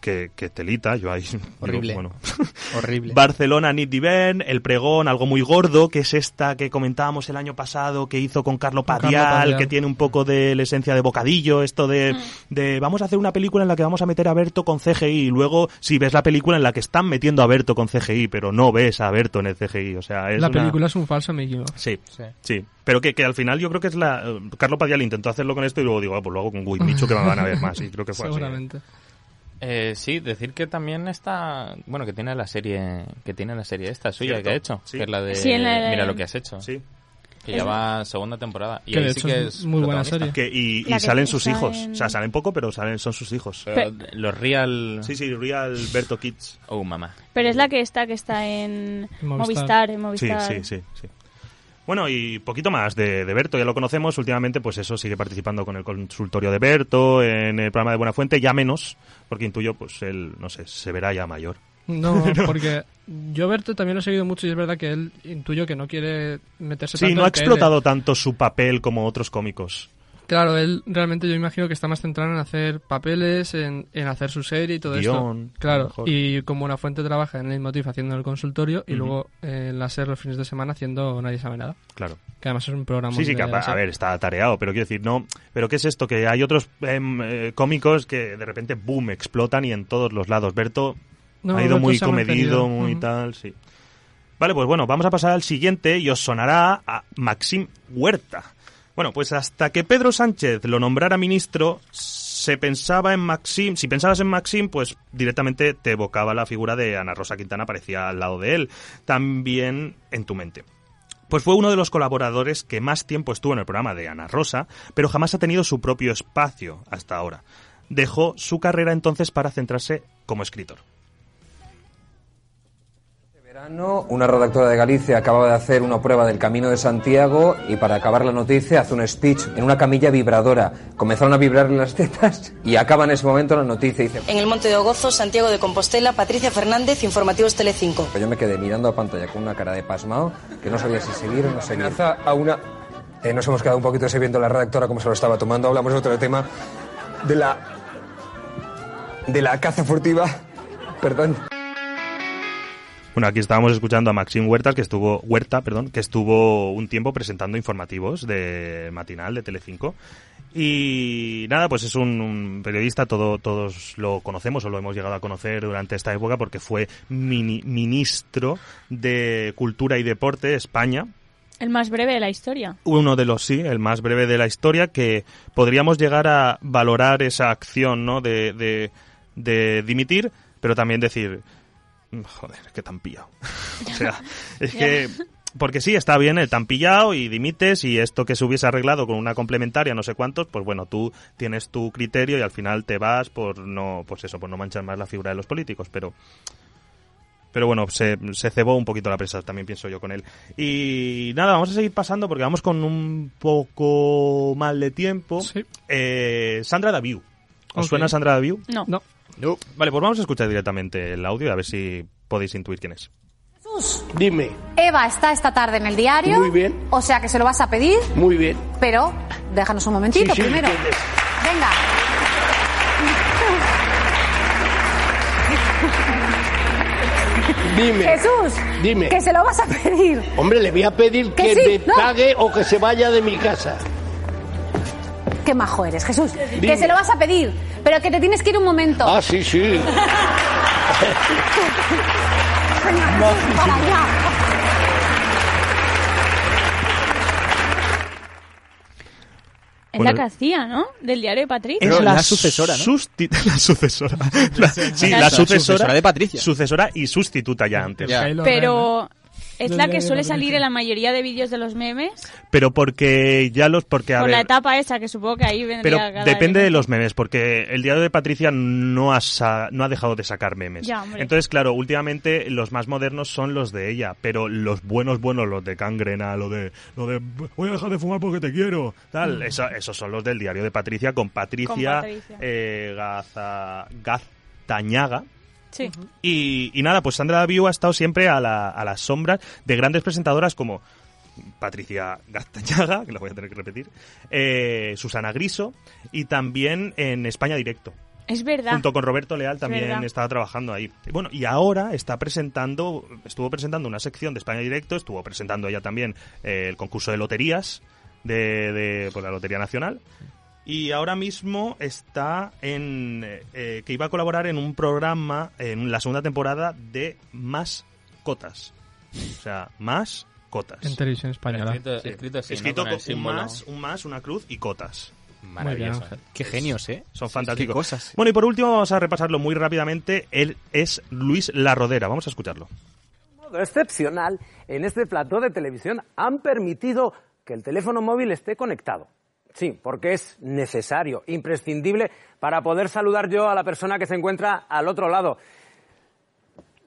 C: Que, que telita, yo ahí... digo,
F: Horrible.
C: bueno.
F: Horrible.
C: Barcelona Nit Divern, El Pregón, algo muy gordo, que es esta que comentábamos el año pasado, que hizo con Carlo
B: Con
C: Padial,
B: Carlo Padial.
C: que tiene un poco de la esencia de bocadillo, esto de, de vamos a hacer una película en la que vamos a meter a Berto con CGI, y luego si ves la película en la que están metiendo a Berto con CGI, pero no ves a Berto en el CGI, o sea, es
B: la
C: una-
B: película es un falso Mickey Mouse.
C: Sí, sí. Pero que, que al final yo creo que es la... Carlo Padial intentó hacerlo con esto y luego digo, ah, pues lo hago con Guy Micho que me van a ver más. Y creo que fue así.
E: Eh, sí, decir que también está, bueno, que tiene la serie, que tiene la serie esta suya
C: Cierto,
E: que ha hecho,
C: sí.
E: que es la de
D: Sí, la
E: Mira lo que has hecho.
C: Sí.
E: Que ya va segunda temporada. Y
B: Que
E: ahí sí que
B: es muy buena
E: protagonista.
C: Que, y y
D: La que
C: salen sus hijos. O sea, salen poco, pero salen son sus hijos.
E: Pero los real...
C: Sí, sí, Real Berto Kids.
E: Oh, mamá.
D: Pero es la que está, que está en
B: Movistar.
D: Movistar, en
C: Sí,
D: Movistar.
C: sí, sí, sí. Bueno, y poquito más de, de Berto, ya lo conocemos. Últimamente, pues eso, sigue participando con el consultorio de Berto, en el programa de Buena Fuente, ya menos, porque intuyo, pues él, no sé, se verá ya mayor.
B: No, porque yo Berto también lo he seguido mucho y es verdad que él intuyo que no quiere meterse
C: Sí,
B: tanto
C: no ha explotado tanto su papel como otros cómicos.
B: Claro, él realmente yo imagino que está más centrado en hacer papeles, en, en hacer su serie y todo
C: Guión,
B: esto. Claro, y como una fuente trabaja en el motif haciendo el consultorio y luego eh, en la SER los fines de semana haciendo Nadie sabe nada.
C: Claro.
B: Que además es un programa
C: Sí, sí, que a, ver, está atareado, pero quiero decir, no. Pero ¿qué es esto? Que hay otros em, eh, cómicos que de repente, boom, explotan y en todos los lados. Berto
B: No,
C: ha ido
B: Berto
C: muy comedido, muy tal, sí. Vale, pues bueno, vamos a pasar al siguiente y os sonará a Maxim Huerta. Bueno, pues hasta que Pedro Sánchez lo nombrara ministro, se pensaba en Maxim. Si pensabas en Maxim, pues directamente te evocaba la figura de Ana Rosa Quintana, aparecía al lado de él. También en tu mente. Pues fue uno de los colaboradores que más tiempo estuvo en el programa de Ana Rosa, pero jamás ha tenido su propio espacio hasta ahora. Dejó su carrera entonces para centrarse como escritor.
S: Verano, una redactora de Galicia acababa de hacer una prueba del Camino de Santiago y para acabar la noticia hace un speech en una camilla vibradora. Comenzaron a vibrarle las tetas y acaba en ese momento la noticia dice...
T: En el Monte de Ogozo, Santiago de Compostela, Patricia Fernández, Informativos Telecinco.
S: Yo me quedé mirando a pantalla con una cara de pasmado que no sabía si seguir o no seguir. a una eh, nos hemos quedado un poquito ese viendo la redactora como se lo estaba tomando. Hablamos de otro tema, de la. de la caza furtiva. Perdón.
C: Bueno, aquí estábamos escuchando a Maxim Huertas, que estuvo, Huerta, perdón, que estuvo un tiempo presentando informativos de matinal de Telecinco. Y nada, pues es un, un periodista, todo, todos lo conocemos o lo hemos llegado a conocer durante esta época porque fue mini- ministro de Cultura y Deporte de España,
D: El más breve de la historia.
C: uno de los sí, el más breve de la historia, que podríamos llegar a valorar esa acción, ¿no? De, de, de dimitir, pero también decir, "Mm, joder, que tan pillado. o sea, es que, porque sí, está bien el tan pillado y dimites y esto que se hubiese arreglado con una complementaria, no sé cuántos, pues bueno, tú tienes tu criterio y al final te vas por no, pues eso, por no manchar más la figura de los políticos, pero... Pero bueno, se, se cebó un poquito la prensa, también pienso yo con él. Y nada, vamos a seguir pasando porque vamos con un poco mal de tiempo. Eh, Sandra Daviu. ¿Os suena Sandra Daviu?
D: No.
B: No.
C: Vale, pues vamos a escuchar directamente el audio a ver si podéis intuir quién es.
U: Dime.
V: Eva está esta tarde en el diario.
U: Muy bien.
V: O sea que se lo vas a pedir,
U: Muy bien.
V: pero déjanos un momentito
U: Sí, sí,
V: primero.
U: entiendes.
V: Venga.
U: Dime.
V: Jesús.
U: Dime.
V: Que se lo vas a pedir.
U: Hombre, le voy a pedir
V: Que
U: que,
V: sí,
U: me
V: no.
U: pague o que se vaya de mi casa.
V: Qué majo eres, Jesús.
U: Dime.
V: Que se lo vas a pedir, pero que te tienes que ir un momento.
U: Ah, sí, sí.
V: Venga, para allá.
D: Es
C: Bueno,
D: la que hacía, ¿no? Del diario de Patricia.
C: Es
F: la sucesora, ¿no?
C: susti- la sucesora. La- sí,
D: La
C: la
D: su-
C: sucesora.
F: sucesora de Patricia.
C: Sucesora y sustituta ya antes.
D: Pero es la que suele salir en la mayoría de vídeos de los memes.
C: Pero porque ya los... Porque, a
D: Con la etapa esa, que supongo que ahí vendría
C: Pero
D: cada
C: depende de los memes, porque el diario de Patricia no ha, sa- no ha dejado de sacar memes.
D: Ya, hombre.
C: Entonces, claro, últimamente los más modernos son los de ella, pero los buenos, buenos, los de Cangrena, lo de, lo de voy a dejar de fumar porque te quiero, tal,
D: Mm.
C: eso- esos son los del diario de Patricia con Patricia,
D: Con Patricia.
C: eh, Gaza- Gaztañaga.
D: Sí.
C: Y, y nada, pues Sandra Daviu ha estado siempre a la, a las sombras de grandes presentadoras como Patricia Gaztañaga, que lo voy a tener que repetir, eh, Susana Griso y también en España Directo.
D: Es verdad.
C: Junto con Roberto Leal también estaba trabajando ahí. Bueno, y ahora está presentando, estuvo presentando una sección de España Directo, estuvo presentando ella también eh, el concurso de loterías de, de pues, la Lotería Nacional. Y ahora mismo está en. eh, que iba a colaborar en un programa en la segunda temporada de Más Cotas. O sea, Más Cotas.
B: En televisión española.
E: Escrito, escrito así, ¿no?
C: Escrito
E: Con
C: un más, un más, una cruz y cotas.
E: Maravilloso.
B: Ángel.
F: Qué genios, ¿eh?
C: Son fantásticos.
F: Qué cosas.
C: Bueno, y por último vamos a repasarlo muy rápidamente. Él es Luis La Rodera. Vamos a escucharlo.
W: modo excepcional, en este plató de televisión han permitido que el teléfono móvil esté conectado. Sí, porque es necesario, imprescindible, para poder saludar yo a la persona que se encuentra al otro lado.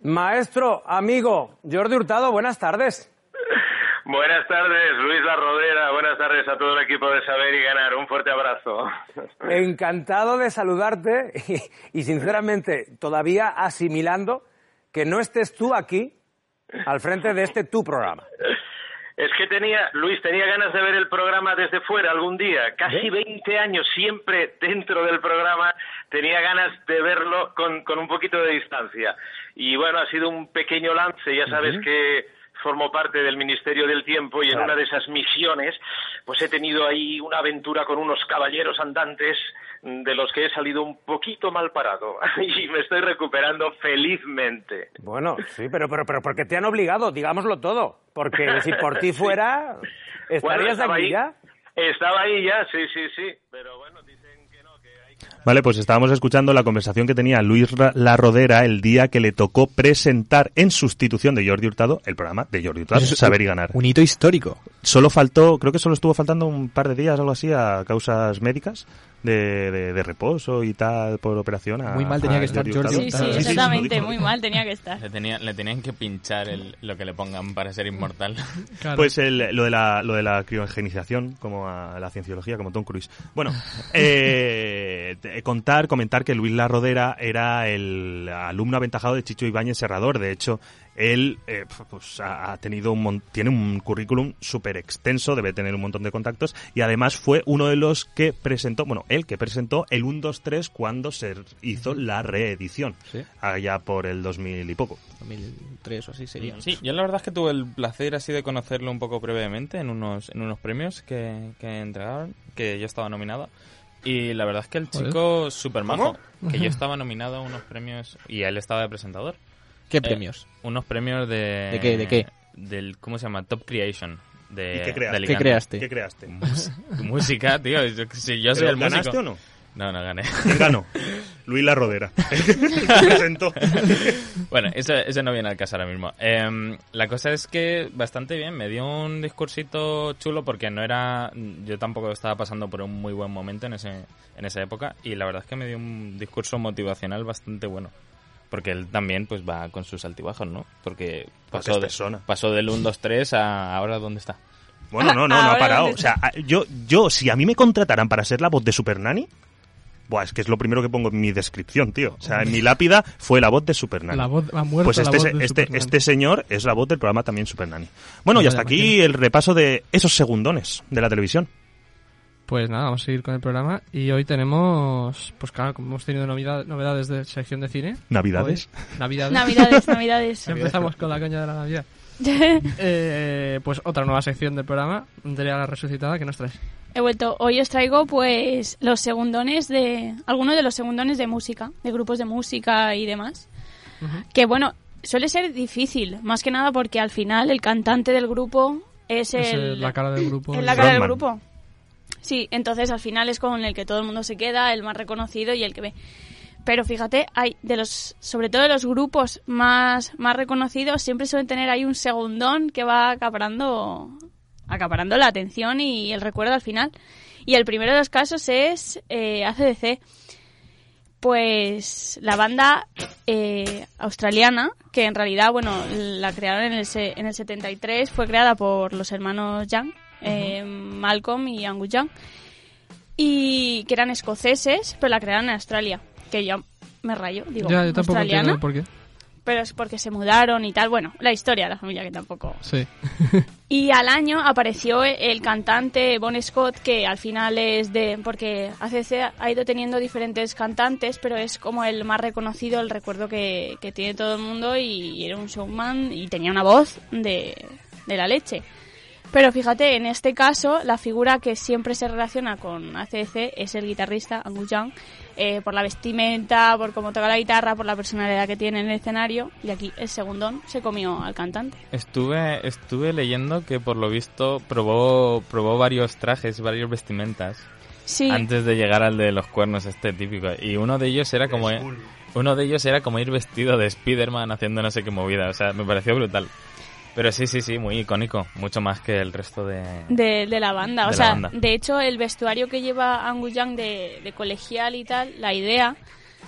W: Maestro, amigo, Jordi Hurtado, buenas tardes.
X: Buenas tardes, Luis La Rodera. Buenas tardes a todo el equipo de Saber y Ganar. Un fuerte abrazo.
W: Encantado de saludarte y, y, sinceramente todavía asimilando que no estés tú aquí al frente de este tu programa.
X: Es que tenía, Luis, tenía ganas de ver el programa desde fuera algún día. Casi 20 años siempre dentro del programa. Tenía ganas de verlo con, con un poquito de distancia. Y bueno, ha sido un pequeño lance. Ya sabes que formo parte del Ministerio del Tiempo y en
W: Claro.
X: una de esas misiones pues he tenido ahí una aventura con unos caballeros andantes de los que he salido un poquito mal parado y me estoy recuperando felizmente.
W: Bueno, sí, pero, pero, pero ¿por qué te han obligado? Digámoslo todo. Porque si por ti fuera, ¿estarías aquí
X: ahí.
W: ya?
X: Estaba ahí ya, sí, sí, sí. Pero
C: Vale, pues estábamos escuchando la conversación que tenía Luis La Rodera el día que le tocó presentar en sustitución de Jordi Hurtado el programa de Jordi Hurtado,
F: es
C: Saber y Ganar.
F: Un hito histórico.
C: Solo faltó, creo que solo estuvo faltando un par de días, algo así, a causas médicas de, de- de reposo y tal por operación. a-
F: Muy mal tenía
C: a
F: que estar Jordi.
D: Sí, sí, exactamente. Muy mal tenía que estar.
E: Le, tenía- le tenían que pinchar el- lo que le pongan para ser inmortal.
C: Pues el- lo, de la, lo de la criogenización, como a la cienciología, como Tom Cruise. Bueno, eh, contar, comentar que Luis La Rodera era el alumno aventajado de Chicho Ibáñez Serrador. De hecho, él eh, pues, ha ha tenido un mon- tiene un currículum súper extenso, debe tener un montón de contactos y además fue uno de los que presentó, bueno, él que presentó el 1, 2, 3 cuando se hizo la reedición, allá por el 2000 y poco.
F: 2003 o así sería.
E: Sí, yo la verdad es que tuve el placer así de conocerlo un poco brevemente en unos, en unos premios que, que entregaron, que yo estaba nominado. Y la verdad es que el chico súper que yo estaba nominado a unos premios y él estaba de presentador.
F: ¿Qué
E: Eh,
F: premios?
E: unos premios de...
F: ¿De qué, de qué?
E: Del, ¿cómo se llama? Top Creation. De,
C: ¿Y qué creaste?
F: ¿Qué creaste?
C: ¿Qué creaste?
E: Mus- música, tío. Yo, sé, yo soy
C: ¿Pero
E: el músico.
C: ganaste o no?
E: No, no gané.
C: ¿Quién ganó? Luis La Rodera. Presentó.
E: bueno, ese, ese no viene al caso ahora mismo. Em, la cosa es que bastante bien, me dio un discursito chulo porque no era... Yo tampoco estaba pasando por un muy buen momento en, ese, en esa época y la verdad es que me dio un discurso motivacional bastante bueno. Porque él también pues va con sus altibajos, ¿no? Porque
C: Porque
E: pasó,
C: es
E: de,
C: persona.
E: pasó del 1, 2, 3 a ahora dónde está.
C: Bueno, no, no, no ha parado. O sea, yo, yo, si a mí me contrataran para ser la voz de Super Nanny, buah, es que es lo primero que pongo en mi descripción, tío. O sea, en mi lápida fue la voz de Super Nanny.
B: La voz- ha muerto
C: pues
B: la
C: este,
B: voz
C: se-
B: de
C: este, este señor es la voz del programa también Super Nanny. Bueno, y hasta aquí el repaso de esos segundones de la televisión.
B: Pues nada, vamos a seguir con el programa y hoy tenemos, pues claro, como hemos tenido novedad- novedades de sección de cine.
C: ¿Navidades?
B: hoy- Navidades.
D: Navidades, Navidades.
B: Empezamos con la coña de la Navidad. Eh, pues otra nueva sección del programa, Andrea la resucitada, que nos traes?
D: He vuelto. Hoy os traigo, pues, los segundones de. Algunos de los segundones de música, de grupos de música y demás. Que bueno, suele ser difícil, más que nada porque al final el cantante del grupo es,
B: Es,
D: el.
B: eh, la cara del grupo.
D: Es la cara del grupo. Sí, entonces al final es con el que todo el mundo se queda, el más reconocido y el que ve. Pero fíjate, hay de los, sobre todo de los grupos más, más reconocidos, siempre suelen tener ahí un segundón que va acaparando, acaparando la atención y el recuerdo al final. Y el primero de los casos es eh, ACDC. Pues la banda eh, australiana, que en realidad, bueno, la crearon en el, en el 73, fue creada por los hermanos Young, eh, Malcolm y Angus Young, y que eran escoceses, pero la crearon en Australia, que yo me rayo, digo,
B: ya, yo tampoco
D: australiana,
B: por qué.
D: pero es porque se mudaron y tal, bueno, la historia de la familia que tampoco...
B: Sí.
D: Y al año apareció el cantante Bon Scott, que al final es de. Porque ACC ha ido teniendo diferentes cantantes, pero es como el más reconocido, el recuerdo que, que tiene todo el mundo. Y era un showman y tenía una voz de, de la leche. Pero fíjate, en este caso, la figura que siempre se relaciona con ACDC es el guitarrista Angus Young, eh, por la vestimenta, por cómo toca la guitarra, por la personalidad que tiene en el escenario. Y aquí el segundón se comió al cantante.
E: Estuve, estuve leyendo que por lo visto probó, probó varios trajes, varias vestimentas.
D: Sí.
E: Antes de llegar al de los cuernos este típico. Y uno de ellos era como... Uno de ellos era como ir vestido de Spider-Man haciendo no sé qué movida. O sea, me pareció brutal. Pero sí, sí, sí, muy icónico. Mucho más que el resto de...
D: de, de la banda.
E: De
D: o
E: la
D: sea,
E: banda.
D: de hecho, el vestuario que lleva Angus Young de, de colegial y tal, la idea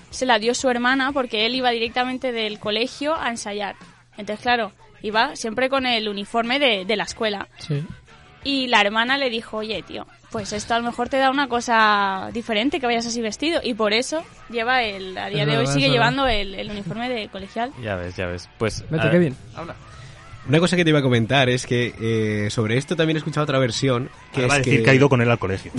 D: se la dio su hermana porque él iba directamente del colegio a ensayar. Entonces, claro, iba siempre con el uniforme de, de la escuela.
B: Sí.
D: Y la hermana le dijo, oye, tío, pues esto a lo mejor te da una cosa diferente que vayas así vestido. Y por eso lleva el, a día
E: Es
D: de hoy sigue
E: verdad.
D: llevando el, el uniforme de colegial.
E: Ya ves, ya ves. Pues...
B: Vete,
E: a-
B: Kevin.
Y: Una cosa que te iba a comentar es que eh, sobre esto también he escuchado otra versión. Que
C: Ahora va
Y: es
C: a decir que... ha ido con él al colegio.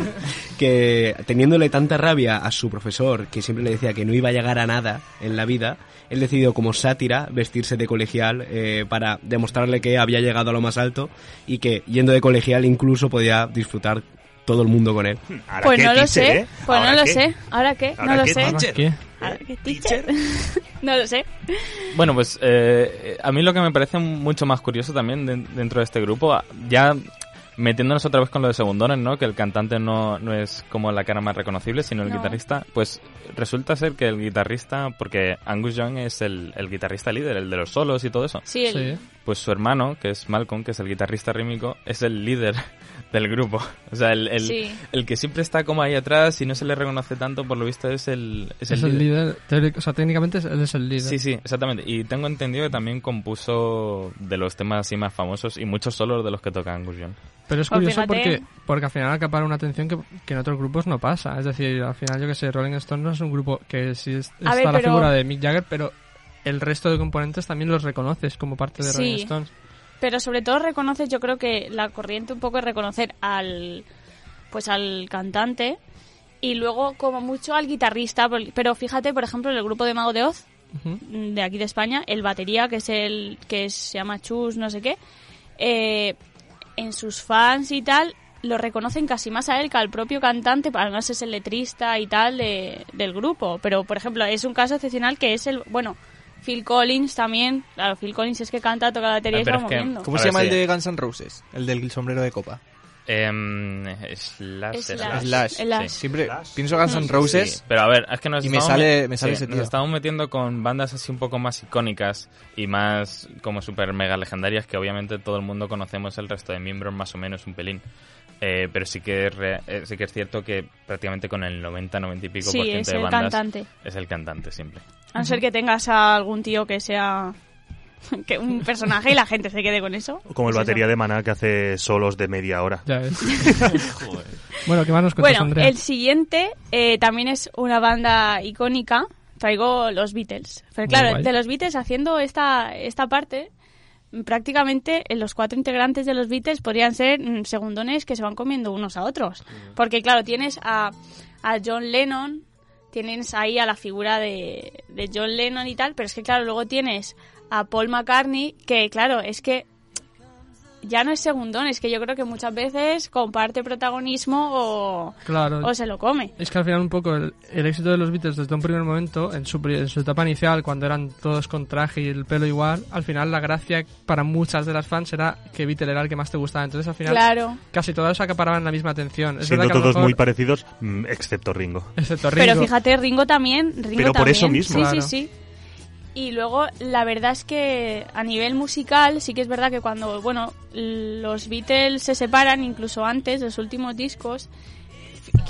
Y: que teniéndole tanta rabia a su profesor, que siempre le decía que no iba a llegar a nada en la vida, él decidió como sátira vestirse de colegial eh, para demostrarle que había llegado a lo más alto y que yendo de colegial incluso podía disfrutar todo el mundo con él.
D: Pues no lo sé, pues no lo sé. ¿Ahora qué? No
Y: ¿Ahora
D: lo
Y: qué,
D: sé.
B: Qué,
D: teacher? no lo sé.
E: Bueno, pues eh, a mí lo que me parece mucho más curioso también de- dentro de este grupo, ya metiéndonos otra vez con lo de segundones, ¿no? Que el cantante no, no es como la cara más reconocible, sino el
D: No.
E: guitarrista. Pues resulta ser que el guitarrista, porque Angus Young es el, el guitarrista líder, el de los solos y todo eso.
D: Sí, el-
E: pues su hermano, que es Malcolm, que es el guitarrista rítmico, es el líder del grupo. O sea, el, el,
D: Sí.
E: el que siempre está como ahí atrás y no se le reconoce tanto, por lo visto es el, es
B: Es
E: el
B: el
E: líder.
B: O sea, técnicamente es- él es el líder.
E: Sí, sí, exactamente. Y tengo entendido que también compuso de los temas así más famosos y muchos solos de los que toca Angus Young.
B: Pero es
D: Pues
B: curioso porque, porque al final acapara una atención que, que en otros grupos no pasa. Es decir, al final yo que sé, Rolling Stones no es un grupo que sí es- está
D: ver,
B: la
D: pero-
B: figura de Mick Jagger, pero el resto de componentes también los reconoces como parte de
D: Sí.
B: Rolling Stones.
D: Pero sobre todo reconoces, yo creo que la corriente un poco es reconocer al pues al cantante y luego como mucho al guitarrista, pero fíjate, por ejemplo, en el grupo de Mago de Oz mm, de aquí de España, el batería que es el que se llama Chus, no sé qué, eh, en sus fans y tal lo reconocen casi más a él que al propio cantante, además es el letrista y tal de- del grupo, pero por ejemplo, es un caso excepcional que es el, bueno, Phil Collins también, claro, Phil Collins es que canta, toca la batería
E: Ah,
D: y
E: pero
D: se va
E: es que-
D: moviendo.
F: ¿Cómo se llama el de Guns N' Roses? El del sombrero de copa.
E: Em, Slash.
D: Slash.
F: Slash.
D: Slash.
F: Siempre pienso Guns N' Roses.
E: Sí, pero a ver, es que nos
F: y me
E: estamos
F: sale, me sale
E: sí,
F: ese
E: nos
F: tío.
E: estamos metiendo con bandas así un poco más icónicas y más como super mega legendarias que obviamente todo el mundo conocemos el resto de miembros más o menos un pelín. Eh, pero sí que, es re- eh, sí que es cierto que prácticamente con el 90, 90 y pico
D: Sí,
E: por ciento
D: es
E: de
D: el
E: bandas
D: cantante.
E: es el cantante siempre.
D: A no ser que tengas a algún tío que sea que un personaje y la gente se quede con eso.
C: Como el
D: Es eso.
C: batería de Maná que hace solos de media hora.
B: Ya ves. Bueno, ¿qué más nos cuentas,
D: Bueno,
B: Andrea?
D: el siguiente eh, también es una banda icónica. Traigo los Beatles. Pero claro, de los Beatles haciendo esta, esta parte, prácticamente eh, los cuatro integrantes de los Beatles podrían ser mm, segundones que se van comiendo unos a otros. Porque claro, tienes a, a John Lennon, tienes ahí a la figura de, de John Lennon y tal, pero es que claro, luego tienes a Paul McCartney, que claro, es que ya no es segundón, es que yo creo que muchas veces comparte protagonismo o,
B: Claro.
D: o se lo come.
B: Es que al final un poco el, el éxito de los Beatles desde un primer momento, en su, pri- en su etapa inicial, cuando eran todos con traje y el pelo igual, al final la gracia para muchas de las fans era que Beatle era el que más te gustaba. Entonces al final
D: Claro.
B: casi todos acaparaban la misma atención. Es
C: Siendo
B: que
C: todos
B: mejor-
C: muy parecidos, mm, excepto Ringo.
B: Excepto Ringo.
D: Pero fíjate, Ringo también. Ringo
C: Pero por eso mismo.
D: Sí,
B: Claro.
D: sí, sí. Y luego, la verdad es que a nivel musical, sí que es verdad que cuando, bueno, los Beatles se separan, incluso antes, los últimos discos,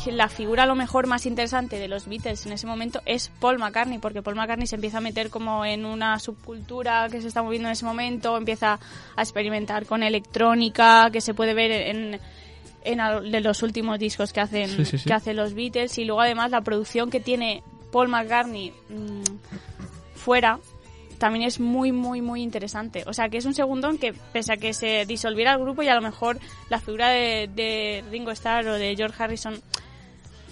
D: que la figura a lo mejor más interesante de los Beatles en ese momento es Paul McCartney, porque Paul McCartney se empieza a meter como en una subcultura que se está moviendo en ese momento, empieza a experimentar con electrónica, que se puede ver en, en de los últimos discos que hacen,
B: Sí, sí, sí.
D: que hacen los Beatles, y luego además la producción que tiene Paul McCartney mm, fuera también es muy, muy, muy interesante. O sea, que es un segundón que, pese a que se disolviera el grupo y a lo mejor la figura de, de Ringo Starr o de George Harrison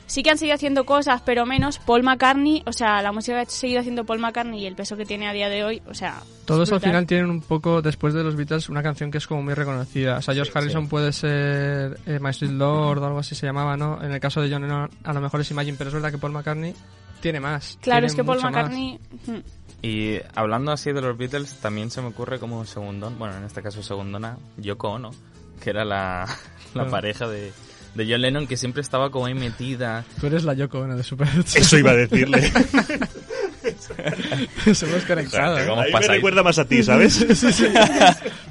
D: sí que han seguido haciendo cosas, pero menos. Paul McCartney, o sea, la música que ha seguido haciendo Paul McCartney y el peso que tiene a día de hoy, o sea.
B: Todos al final tienen un poco, después de los Beatles, una canción que es como muy reconocida. O sea, George Harrison puede ser eh, My Sweet Lord o algo así se llamaba, ¿no? En el caso de John Lennon, a lo mejor es Imagine, pero es verdad que Paul McCartney tiene más.
D: Claro,
B: tiene
D: es que Paul
B: mucho más.
E: Y hablando así de los Beatles, también se me ocurre como segundón, bueno, en este caso segundona, Yoko Ono, que era la, la
B: Ah.
E: pareja de, de John Lennon, que siempre estaba como ahí metida.
B: Tú eres la Yoko Ono de Super
C: Eso iba a decirle.
B: Se hemos conectado.
E: O sea, que
B: ¿eh?
E: como
C: Ahí me recuerda más a ti, ¿sabes?
B: Sí, sí.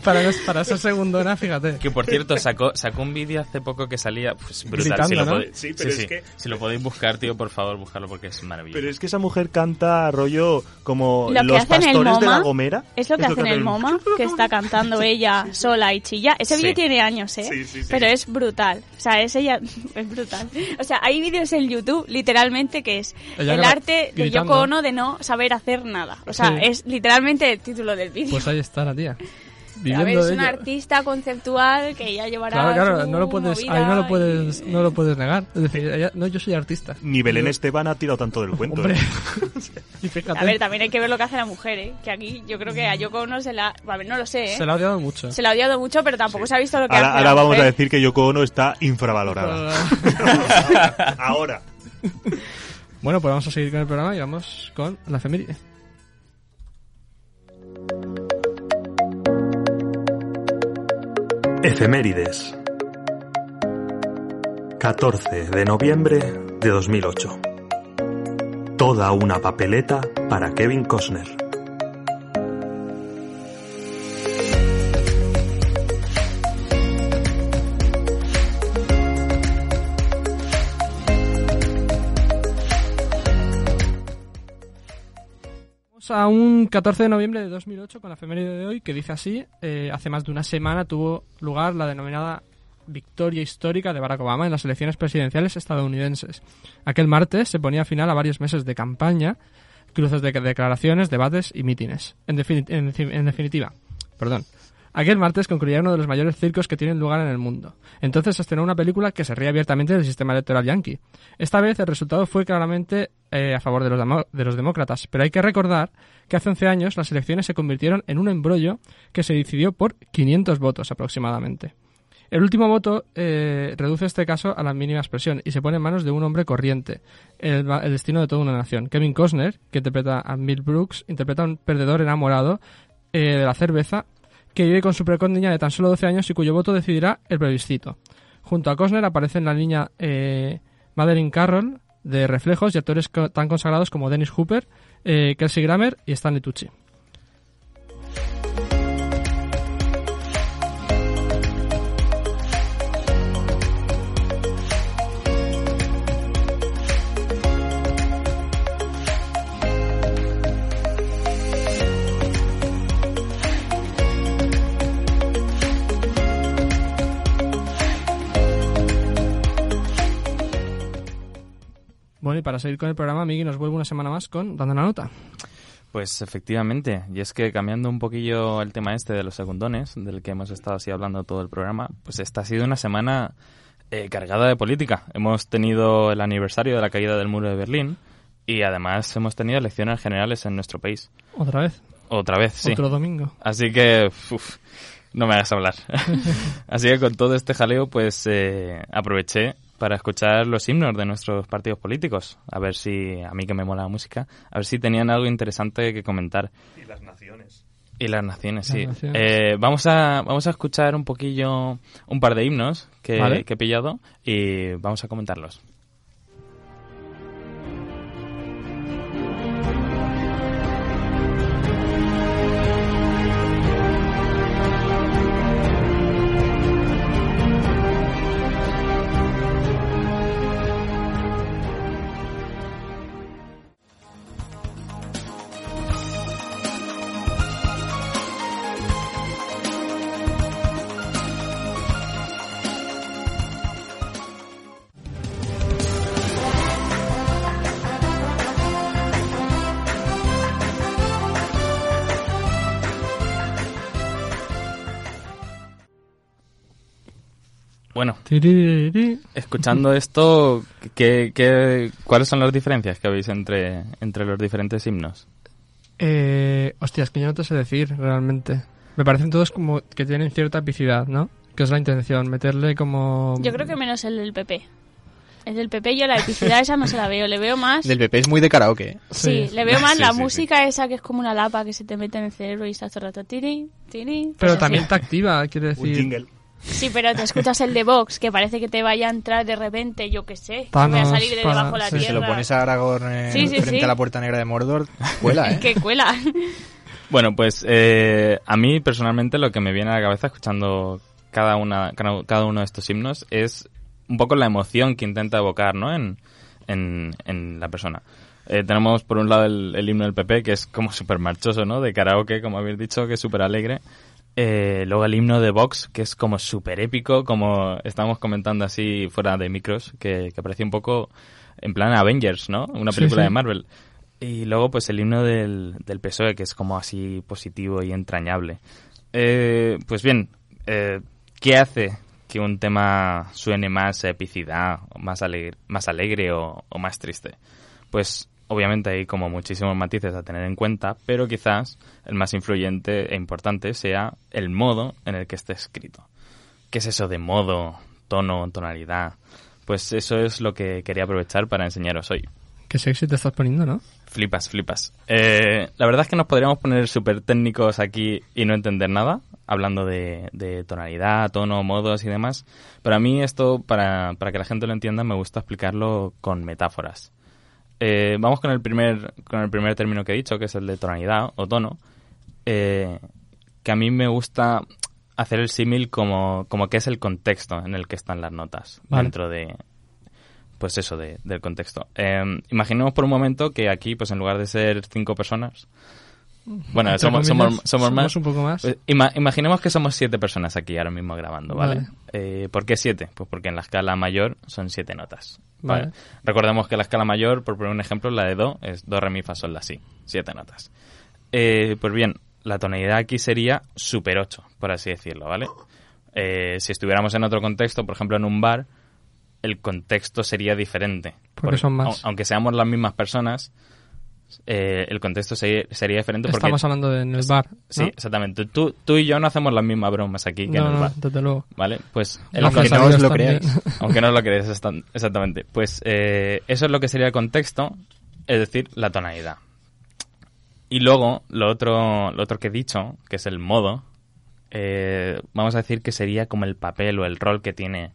B: Para, para ser segundona, fíjate.
E: Que por cierto, sacó, sacó un vídeo hace poco que salía pues, brutal.
B: Gritando,
E: si, lo
B: ¿no?
E: podéis,
C: Sí, pero es que-
E: si lo podéis buscar, tío, por favor, buscarlo porque es maravilloso.
C: Pero es que esa mujer canta rollo como
D: Lo que
C: los
D: hace en el
C: pastores de la
D: MoMA
C: Gomera.
D: es lo que hace en el MoMA, que está cantando ella sola y chilla. Ese
C: Sí.
D: vídeo tiene años, ¿eh?
C: Sí, sí, sí.
D: Pero es brutal. O sea, es ella, es brutal. O sea, hay vídeos en YouTube, literalmente, que es
B: Ella
D: el arte de. Yoko Ono de no saber hacer nada. O sea,
B: Sí.
D: es literalmente el título del vídeo.
B: Pues ahí está la tía.
D: a
B: Viviendo
D: ver, es
B: ello.
D: artista conceptual que ya llevará
B: Claro, claro,
D: su
B: no lo puedes, ahí no lo
D: y-
B: puedes, no lo puedes negar. Es decir, ella- no, yo soy artista.
C: Ni Belén
B: Yo-
C: Esteban ha tirado tanto del cuento.
B: Hombre.
C: ¿eh?
B: Y fíjate,
D: A ver, también hay que ver lo que hace la mujer, ¿eh? Que aquí yo creo que a Yoko Ono se la... A ver, no lo sé, ¿eh?
B: se la ha odiado mucho.
D: Se la ha odiado mucho, pero tampoco se ha visto lo que
C: Ahora,
D: hace
C: ahora
D: la
C: vamos a
D: mujer.
C: decir que Yoko Ono está infravalorada. ahora.
B: Bueno, pues vamos a seguir con el programa y vamos con la efeméride.
C: Efemérides. 14 de noviembre de 2008. Toda una papeleta para Kevin Costner.
B: A un 14 de noviembre de 2008 con la efeméride de hoy que dice así, eh, hace más de una semana tuvo lugar la denominada victoria histórica de Barack Obama en las elecciones presidenciales estadounidenses. Aquel martes se ponía final a varios meses de campaña, cruces de declaraciones, debates y mítines. En, defini- en definitiva, perdón, aquel martes concluía uno de los mayores circos que tienen lugar en el mundo. Entonces se estrenó una película que se ríe abiertamente del sistema electoral yankee. Esta vez el resultado fue claramente eh, a favor de los, de los demócratas, pero hay que recordar que hace 11 años las elecciones se convirtieron en un embrollo que se decidió por 500 votos aproximadamente. El último voto eh, reduce este caso a la mínima expresión y se pone en manos de un hombre corriente, el, destino de toda una nación. Kevin Costner, que interpreta a Bill Brooks, interpreta a un perdedor enamorado eh, de la cerveza que vive con su precoz niña de tan solo 12 años y cuyo voto decidirá el plebiscito. Junto a Costner aparecen la niña eh, Carroll de Reflejos y actores tan consagrados como Dennis Hooper, eh, Kelsey Grammer y Stanley Tucci. Bueno, y para seguir con el programa, Miguel nos vuelve una semana más con Dando una nota.
E: Pues efectivamente, y es que cambiando un poquillo el tema este de los segundones, del que hemos estado así hablando todo el programa, pues esta ha sido una semana eh, cargada de política. Hemos tenido el aniversario de la caída del muro de Berlín y además hemos tenido elecciones generales en nuestro país.
B: Otra vez.
E: Otra vez, sí.
B: Otro domingo.
E: Así que, uf, no me hagas hablar. Así que con todo este jaleo, pues eh, aproveché para escuchar los himnos de nuestros partidos políticos. A ver si, a mí que me mola la música, a ver si tenían algo interesante que comentar.
C: Y las naciones.
E: Y las naciones,
C: Las
E: sí.
C: naciones.
E: Eh, vamos, a, vamos a escuchar un poquillo, un par de himnos que,
B: Vale.
E: que he pillado y vamos a comentarlos. Bueno, escuchando esto, ¿qué, qué, cuáles son las diferencias que veis entre, entre los diferentes himnos?
B: Eh, hostias, que yo no te sé decir realmente. Me parecen todos como que tienen cierta epicidad, ¿no? Que es la intención, meterle como...
D: Yo creo que menos el del PP. El del PP yo la epicidad esa no se la veo, le veo más...
F: Del PP es muy de karaoke. ¿eh?
D: Sí, le veo más
F: Sí,
D: la
F: sí, sí.
D: música esa que es como una lapa que se te mete en el cerebro y estás todo el rato tiri, tiri.
B: Pero también te activa, quiere decir...
D: Sí, pero te escuchas el de Vox, que parece que te vaya a entrar de repente, yo qué sé, que
B: Thanos,
D: voy a salir de debajo de la
B: sí.
D: tierra.
F: Si lo pones a Aragorn eh,
D: Sí, sí,
F: frente
D: sí.
F: a la puerta negra de Mordor, cuela, ¿eh?
D: que cuela.
E: Bueno, pues eh, a mí personalmente lo que me viene a la cabeza escuchando cada, una, cada cada uno de estos himnos es un poco la emoción que intenta evocar ¿no? en, en, en la persona. Eh, tenemos por un lado el, el himno del PP, que es como súper marchoso, ¿no? De karaoke, como habéis dicho, que es súper alegre. Eh, luego el himno de Vox, que es como súper épico, como estábamos comentando así fuera de micros, que, que parecía un poco en plan Avengers, ¿no? Una película
B: sí.
E: de Marvel. Y luego pues el himno del, del PSOE, que es como así positivo y entrañable. Eh, pues bien, eh, ¿qué hace que un tema suene más epicidad, o más alegre, más alegre o, o más triste? Pues obviamente hay como muchísimos matices a tener en cuenta, pero quizás el más influyente e importante sea el modo en el que esté escrito. ¿Qué es eso de modo, tono, tonalidad? Pues eso es lo que quería aprovechar para enseñaros hoy.
B: Qué sexy te estás poniendo, ¿no?
E: Flipas, flipas. Eh, la verdad es que nos podríamos poner súper técnicos aquí y no entender nada, hablando de, de tonalidad, tono, modos y demás. Pero a mí esto, para, para que la gente lo entienda, me gusta explicarlo con metáforas. Eh, vamos con el, primer, con el primer término que he dicho, que es el de tonalidad o tono, eh, que a mí me gusta hacer el símil como, como que es el contexto en el que están las notas
B: Vale.
E: dentro de... pues eso, de- del contexto. Eh, imaginemos por un momento que aquí, pues en lugar de ser cinco personas, bueno, somos, somos, somos más.
B: somos un poco más.
E: Pues, ima- imaginemos que somos siete personas aquí ahora mismo grabando, ¿vale?
B: Vale.
E: Eh, ¿Por qué siete? Pues porque en la escala mayor son siete notas. ¿vale?
B: Vale.
E: Recordemos que la escala mayor, por poner un ejemplo, la de do es do, re, mi, fa, sol, la, si. Siete notas. Eh, pues bien, la tonalidad aquí sería super 8, por así decirlo, ¿vale? Eh, si estuviéramos en otro contexto, por ejemplo en un bar, el contexto sería diferente.
B: Porque son más.
E: au- Aunque seamos las mismas personas, eh, el contexto se- sería diferente porque...
B: Estamos hablando de en el bar. ¿no?
E: Sí, exactamente. Tú, tú y yo no hacemos las mismas bromas aquí que
B: No,
E: en el
B: no,
E: bar.
B: desde luego.
E: ¿Vale? Pues
B: Aunque no os lo creáis.
E: Aunque no os lo creáis, exactamente. Pues eh, eso es lo que sería el contexto, es decir, la tonalidad. Y luego, lo otro, lo otro que he dicho, que es el modo, eh, vamos a decir que sería como el papel o el rol que tiene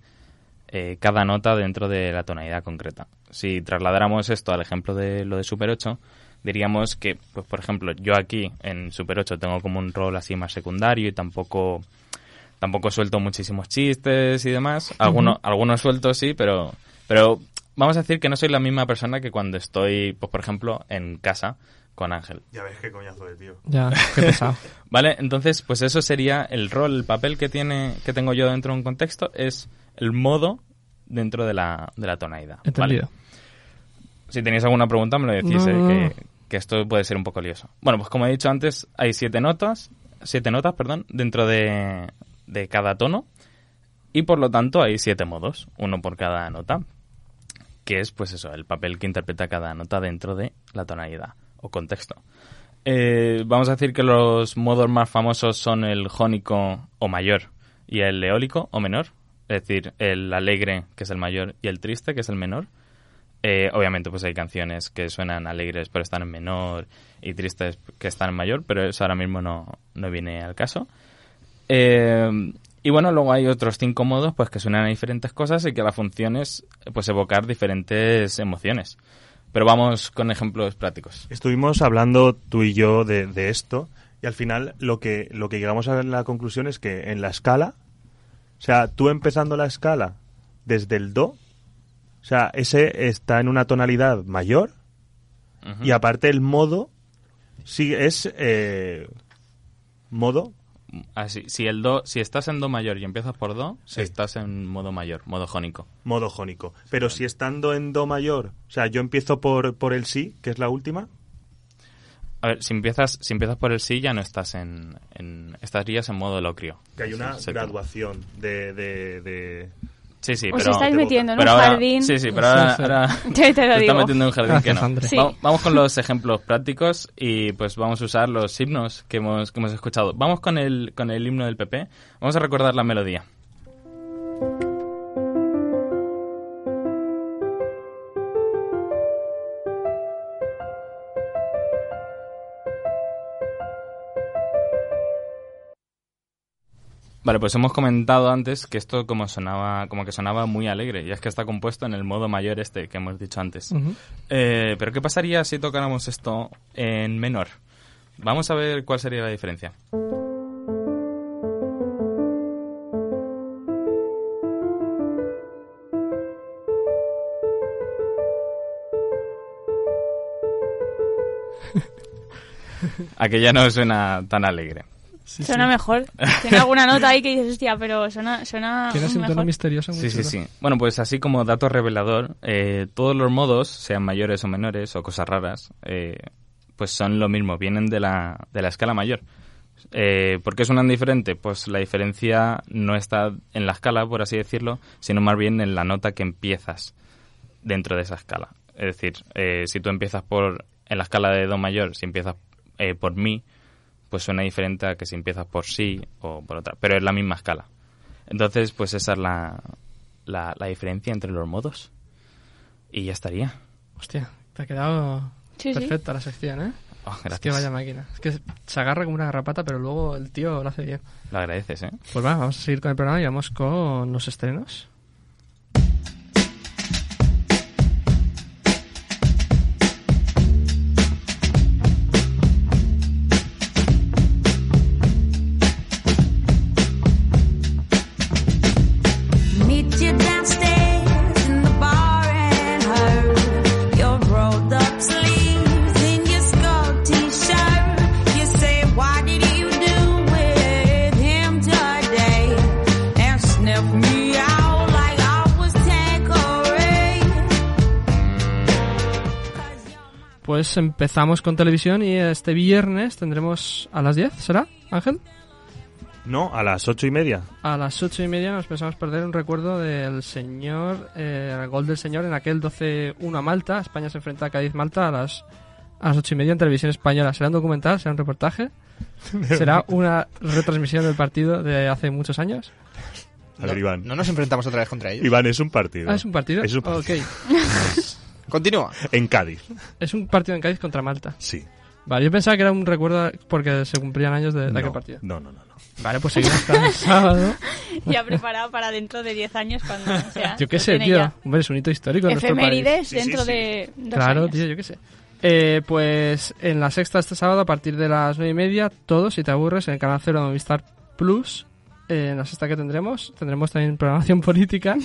E: eh, cada nota dentro de la tonalidad concreta. Si trasladáramos esto al ejemplo de lo de Super 8, diríamos que, pues por ejemplo, yo aquí en Super 8 tengo como un rol así más secundario y tampoco tampoco suelto muchísimos chistes y demás. Algunos, algunos sueltos sí, pero, pero vamos a decir que no soy la misma persona que cuando estoy, pues por ejemplo, en casa con Ángel.
C: Ya ves qué coñazo de tío.
B: Ya, qué pesado.
E: Vale, entonces, pues eso sería el rol, el papel que tiene, que tengo yo dentro de un contexto, es el modo dentro de la, de la tonalidad. ¿vale?
B: Entendido.
E: Si tenéis alguna pregunta me lo decís,
B: No,
E: eh,
B: no,
E: que,
B: no.
E: que esto puede ser un poco lioso. Bueno, pues como he dicho antes, hay siete notas, siete notas, perdón, dentro de, de cada tono y por lo tanto hay siete modos, uno por cada nota, que es pues eso, el papel que interpreta cada nota dentro de la tonalidad o contexto. Eh, vamos a decir que los modos más famosos son el jónico o mayor y el eólico o menor, es decir, el alegre que es el mayor y el triste que es el menor. Eh, obviamente pues hay canciones que suenan alegres pero están en menor y tristes que están en mayor, pero eso ahora mismo no, no viene al caso. Eh, y bueno, luego hay otros cinco modos pues que suenan a diferentes cosas y que la función es pues evocar diferentes emociones. Pero vamos con ejemplos prácticos.
C: Estuvimos hablando tú y yo de, de esto y al final lo que, lo que llegamos a la conclusión es que en la escala, o sea, tú empezando la escala desde el do, o sea, ese está en una tonalidad mayor y aparte el modo sí es eh, modo
E: Así, si el do, si estás en do mayor y empiezas por do,
C: Sí.
E: estás en modo mayor, modo jónico.
C: modo jónico. Pero si estando en do mayor, o sea, yo empiezo por, por el sí, que es la última,
E: A ver, si empiezas, si empiezas por el sí ya no estás en, en estarías en modo locrio.
C: que hay una graduación de, de, de-
E: Sí, sí,
D: Os
E: pero...
D: estáis metiendo en
E: pero
D: un
E: ahora-
D: jardín.
E: Sí, sí, pero ahora, ahora
D: Te- te lo digo.
E: metiendo en un jardín que
B: Gracias,
E: no.
B: André.
D: Sí.
E: Va- Vamos con los ejemplos prácticos y pues vamos a usar los himnos que hemos, que hemos escuchado. Vamos con el, con el himno del PP. Vamos a recordar la melodía. Vale, pues hemos comentado antes que esto como sonaba, como que sonaba muy alegre, y es que está compuesto en el modo mayor este que hemos dicho antes. Eh, pero ¿qué pasaría si tocáramos esto en menor? Vamos a ver cuál sería la diferencia. Aquella no suena tan alegre.
D: Suena mejor. Tiene alguna nota ahí que dices, hostia, pero suena, suena
B: Tiene un tono misterioso. muy
E: Sí, sí, sí. Bueno, pues así como dato revelador, eh, todos los modos, sean mayores o menores o cosas raras, eh, pues son lo mismo, vienen de la, de la escala mayor. Eh, ¿Por qué suenan diferente? Pues la diferencia no está en la escala, por así decirlo, sino más bien en la nota que empiezas dentro de esa escala. Es decir, eh, si tú empiezas por en la escala de do mayor, si empiezas eh, por mi, pues suena diferente a que si empiezas por si o por otra, pero es la misma escala. Entonces, pues esa es la, la, la diferencia entre los modos. Y ya estaría.
B: Hostia, te ha quedado
D: Sí, sí.
B: perfecta la sección, ¿eh?
E: Oh,
B: Es que vaya máquina. Es que se agarra como una garrapata, pero luego el tío lo hace bien.
E: Lo agradeces, ¿eh?
B: Pues va, vamos a seguir con el programa y vamos con los estrenos. Pues empezamos con televisión y este viernes tendremos a las 10, ¿será, Ángel?
C: No, a las ocho y media.
B: A las ocho y media nos pensamos perder un recuerdo del señor, eh, el gol del señor en aquel 12-1 a Malta. España se enfrenta a Cádiz-Malta a las, a las ocho y media en televisión española. ¿Será un documental? ¿Será un reportaje? ¿Será una retransmisión del partido de hace muchos años?
C: A ver, Iván.
F: No nos enfrentamos otra vez contra ellos.
C: Iván, es un partido.
B: Ah, ¿es un partido?
C: Es un partido.
B: Ok.
F: Continúa.
C: En Cádiz.
B: Es un partido en Cádiz contra Malta.
C: Sí.
B: Vale, yo pensaba que era un recuerdo porque se cumplían años de, de
C: No,
B: aquel partido.
C: No, no, no. no.
B: Vale, pues seguimos hasta el sábado.
D: Ya preparado para dentro de 10 años cuando sea.
B: Yo qué sé, tío.
D: ya.
B: Hombre, es un hito histórico en nuestro país.
D: Efemérides dentro de dos
B: Claro,
D: años.
B: tío, yo qué sé. Eh, pues en la sexta este sábado a partir de las nueve y media, todo si te aburres en el canal cero de Movistar Plus. Eh, en la sexta que tendremos, tendremos también programación política.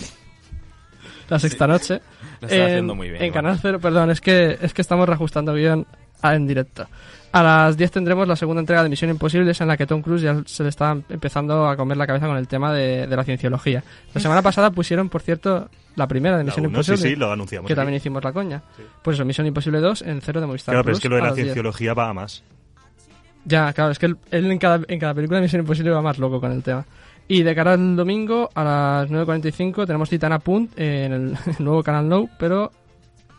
B: La sexta noche.
E: Lo está
B: En-
E: haciendo muy bien,
B: En canal cero, perdón, es que, es que estamos reajustando guion a- en directo. A las 10 tendremos la segunda entrega de Misión Imposible, en la que Tom Cruise ya se le está empezando a comer la cabeza con el tema de, de la cienciología. La semana pasada pusieron, por cierto, la primera de Misión
C: uno, sí,
B: Imposible.
C: sí, lo anunciamos
B: Que
C: aquí.
B: también hicimos la coña. Pues eso, Misión Imposible 2 en cero de Movistar
C: Claro, pero
B: Plus
C: es que lo de la
B: las 10.
C: cienciología va a más.
B: Ya, claro, es que él, él en, cada, en cada película de Misión Imposible va más loco con el tema. Y de cara al domingo, a las 9.45, tenemos Titana Punt en el, nuevo canal No, pero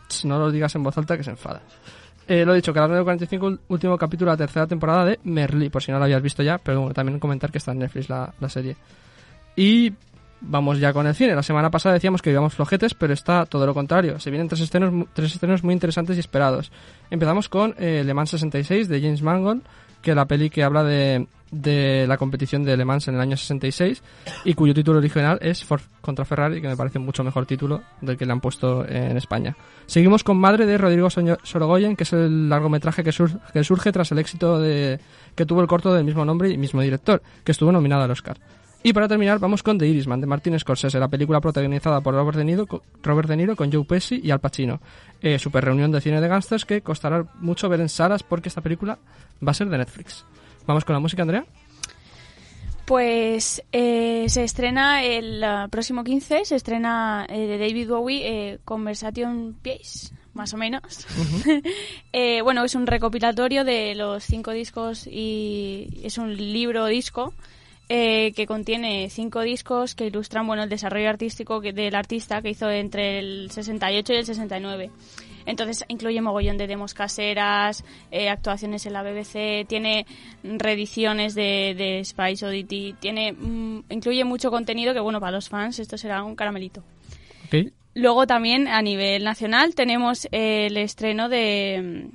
B: tss, no lo digas en voz alta que se enfada. Eh, lo he dicho, que a las 9.45, ul- último capítulo de la tercera temporada de Merlí, por si no lo habías visto ya, pero bueno, también comentar que está en Netflix la, la serie. Y vamos ya con el cine. La semana pasada decíamos que íbamos flojetes, pero está todo lo contrario. Se vienen tres estrenos, tres estrenos muy interesantes y esperados. Empezamos con eh, Le Mans 66 de James Mangold, que es la peli que habla de, de la competición de Le Mans en el año 66 y cuyo título original es Ford contra Ferrari, que me parece mucho mejor título del que le han puesto en España. Seguimos con Madre de Rodrigo Sorogoyen, que es el largometraje que, sur- que surge tras el éxito de, que tuvo el corto del mismo nombre y mismo director, que estuvo nominado al Oscar. Y para terminar, vamos con The Irishman, de Martin Scorsese, la película protagonizada por Robert De Niro, Robert De Niro con Joe Pesci y Al Pacino. Eh, super reunión de cine de gangsters que costará mucho ver en salas porque esta película va a ser de Netflix. Vamos con la música, Andrea.
D: Pues eh, se estrena el próximo 15, se estrena eh, de David Bowie eh, Conversation Piece, más o menos. Eh, bueno, es un recopilatorio de los cinco discos y es un libro disco eh, que contiene cinco discos que ilustran bueno el desarrollo artístico que- del artista que hizo entre el 68 y el 69. Entonces incluye mogollón de demos caseras, eh, actuaciones en la BBC, tiene reediciones de, de Spice Oddity, tiene mm, incluye mucho contenido que bueno para los fans esto será un caramelito. Luego también a nivel nacional tenemos eh, el estreno de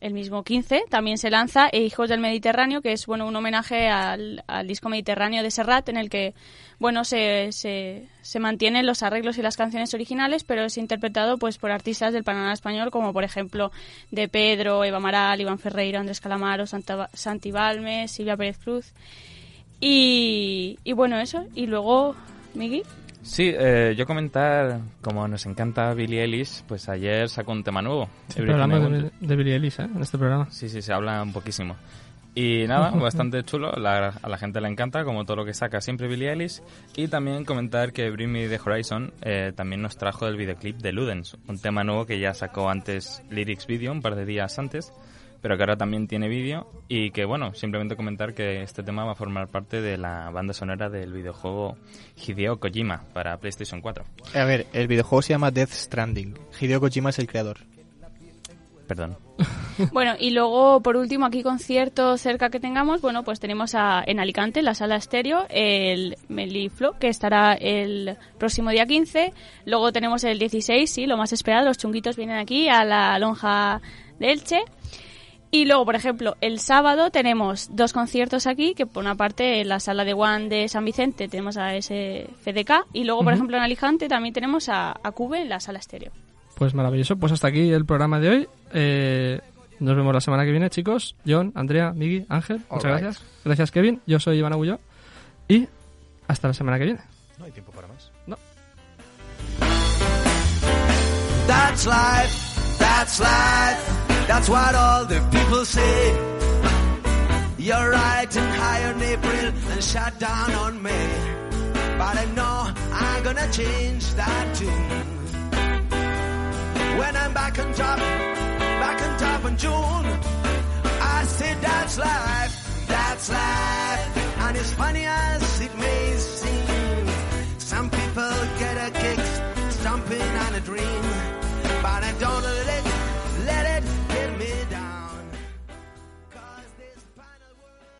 D: el mismo 15, también se lanza E Hijos del Mediterráneo, que es bueno un homenaje al, al disco mediterráneo de Serrat, en el que bueno se, se, se mantienen los arreglos y las canciones originales, pero es interpretado pues por artistas del panorama español, como por ejemplo De Pedro, Eva Maral, Iván Ferreiro, Andrés Calamaro, Santa, Santi Silvia Pérez Cruz. Y, y bueno, eso. Y luego, Miguel.
E: Sí, eh, yo comentar, como nos encanta Billie Eilish, pues ayer sacó un tema nuevo.
B: Siempre hablamos de, de Billie Eilish, ¿eh? En este programa.
E: Sí, sí, se habla un poquísimo. Y nada, bastante chulo, la- a la gente le encanta, como todo lo que saca siempre Billie Eilish. Y también comentar que Bring Me The Horizon eh, también nos trajo el videoclip de Ludens, un tema nuevo que ya sacó antes Lyrics Video, un par de días antes, pero que ahora también tiene vídeo. Y que bueno, simplemente comentar que este tema va a formar parte de la banda sonora del videojuego Hideo Kojima para PlayStation 4.
F: A ver, el videojuego se llama Death Stranding. Hideo Kojima es el creador.
E: Perdón.
D: Bueno, y luego, por último, aquí conciertos cerca que tengamos, bueno, pues tenemos a, en Alicante, en la sala estéreo, el Meliflo, que estará el próximo día 15. Luego tenemos el 16, sí, lo más esperado, los chunguitos vienen aquí a la lonja de Elche. Y luego, por ejemplo, el sábado tenemos dos conciertos aquí, que por una parte en la sala de One de San Vicente tenemos a ese FDK, y luego, por ejemplo, en Alicante también tenemos a, a Cube en la sala estéreo.
B: Pues maravilloso. Pues hasta aquí el programa de hoy. Eh, nos vemos la semana que viene, chicos. John, Andrea, Migui, Ángel. Muchas gracias. Gracias, Kevin. Yo soy Iván Agulló. Y hasta la semana que viene.
C: No hay tiempo para más.
B: No.
Z: That's life, that's life, That's what all the people say. You're right and high on April and shut down on May. But I know I'm gonna change that tune. When I'm back on top, back on top in June, I say that's life, that's life. And as funny as it may seem, some people get a kick, stomping on a dream. But I don't let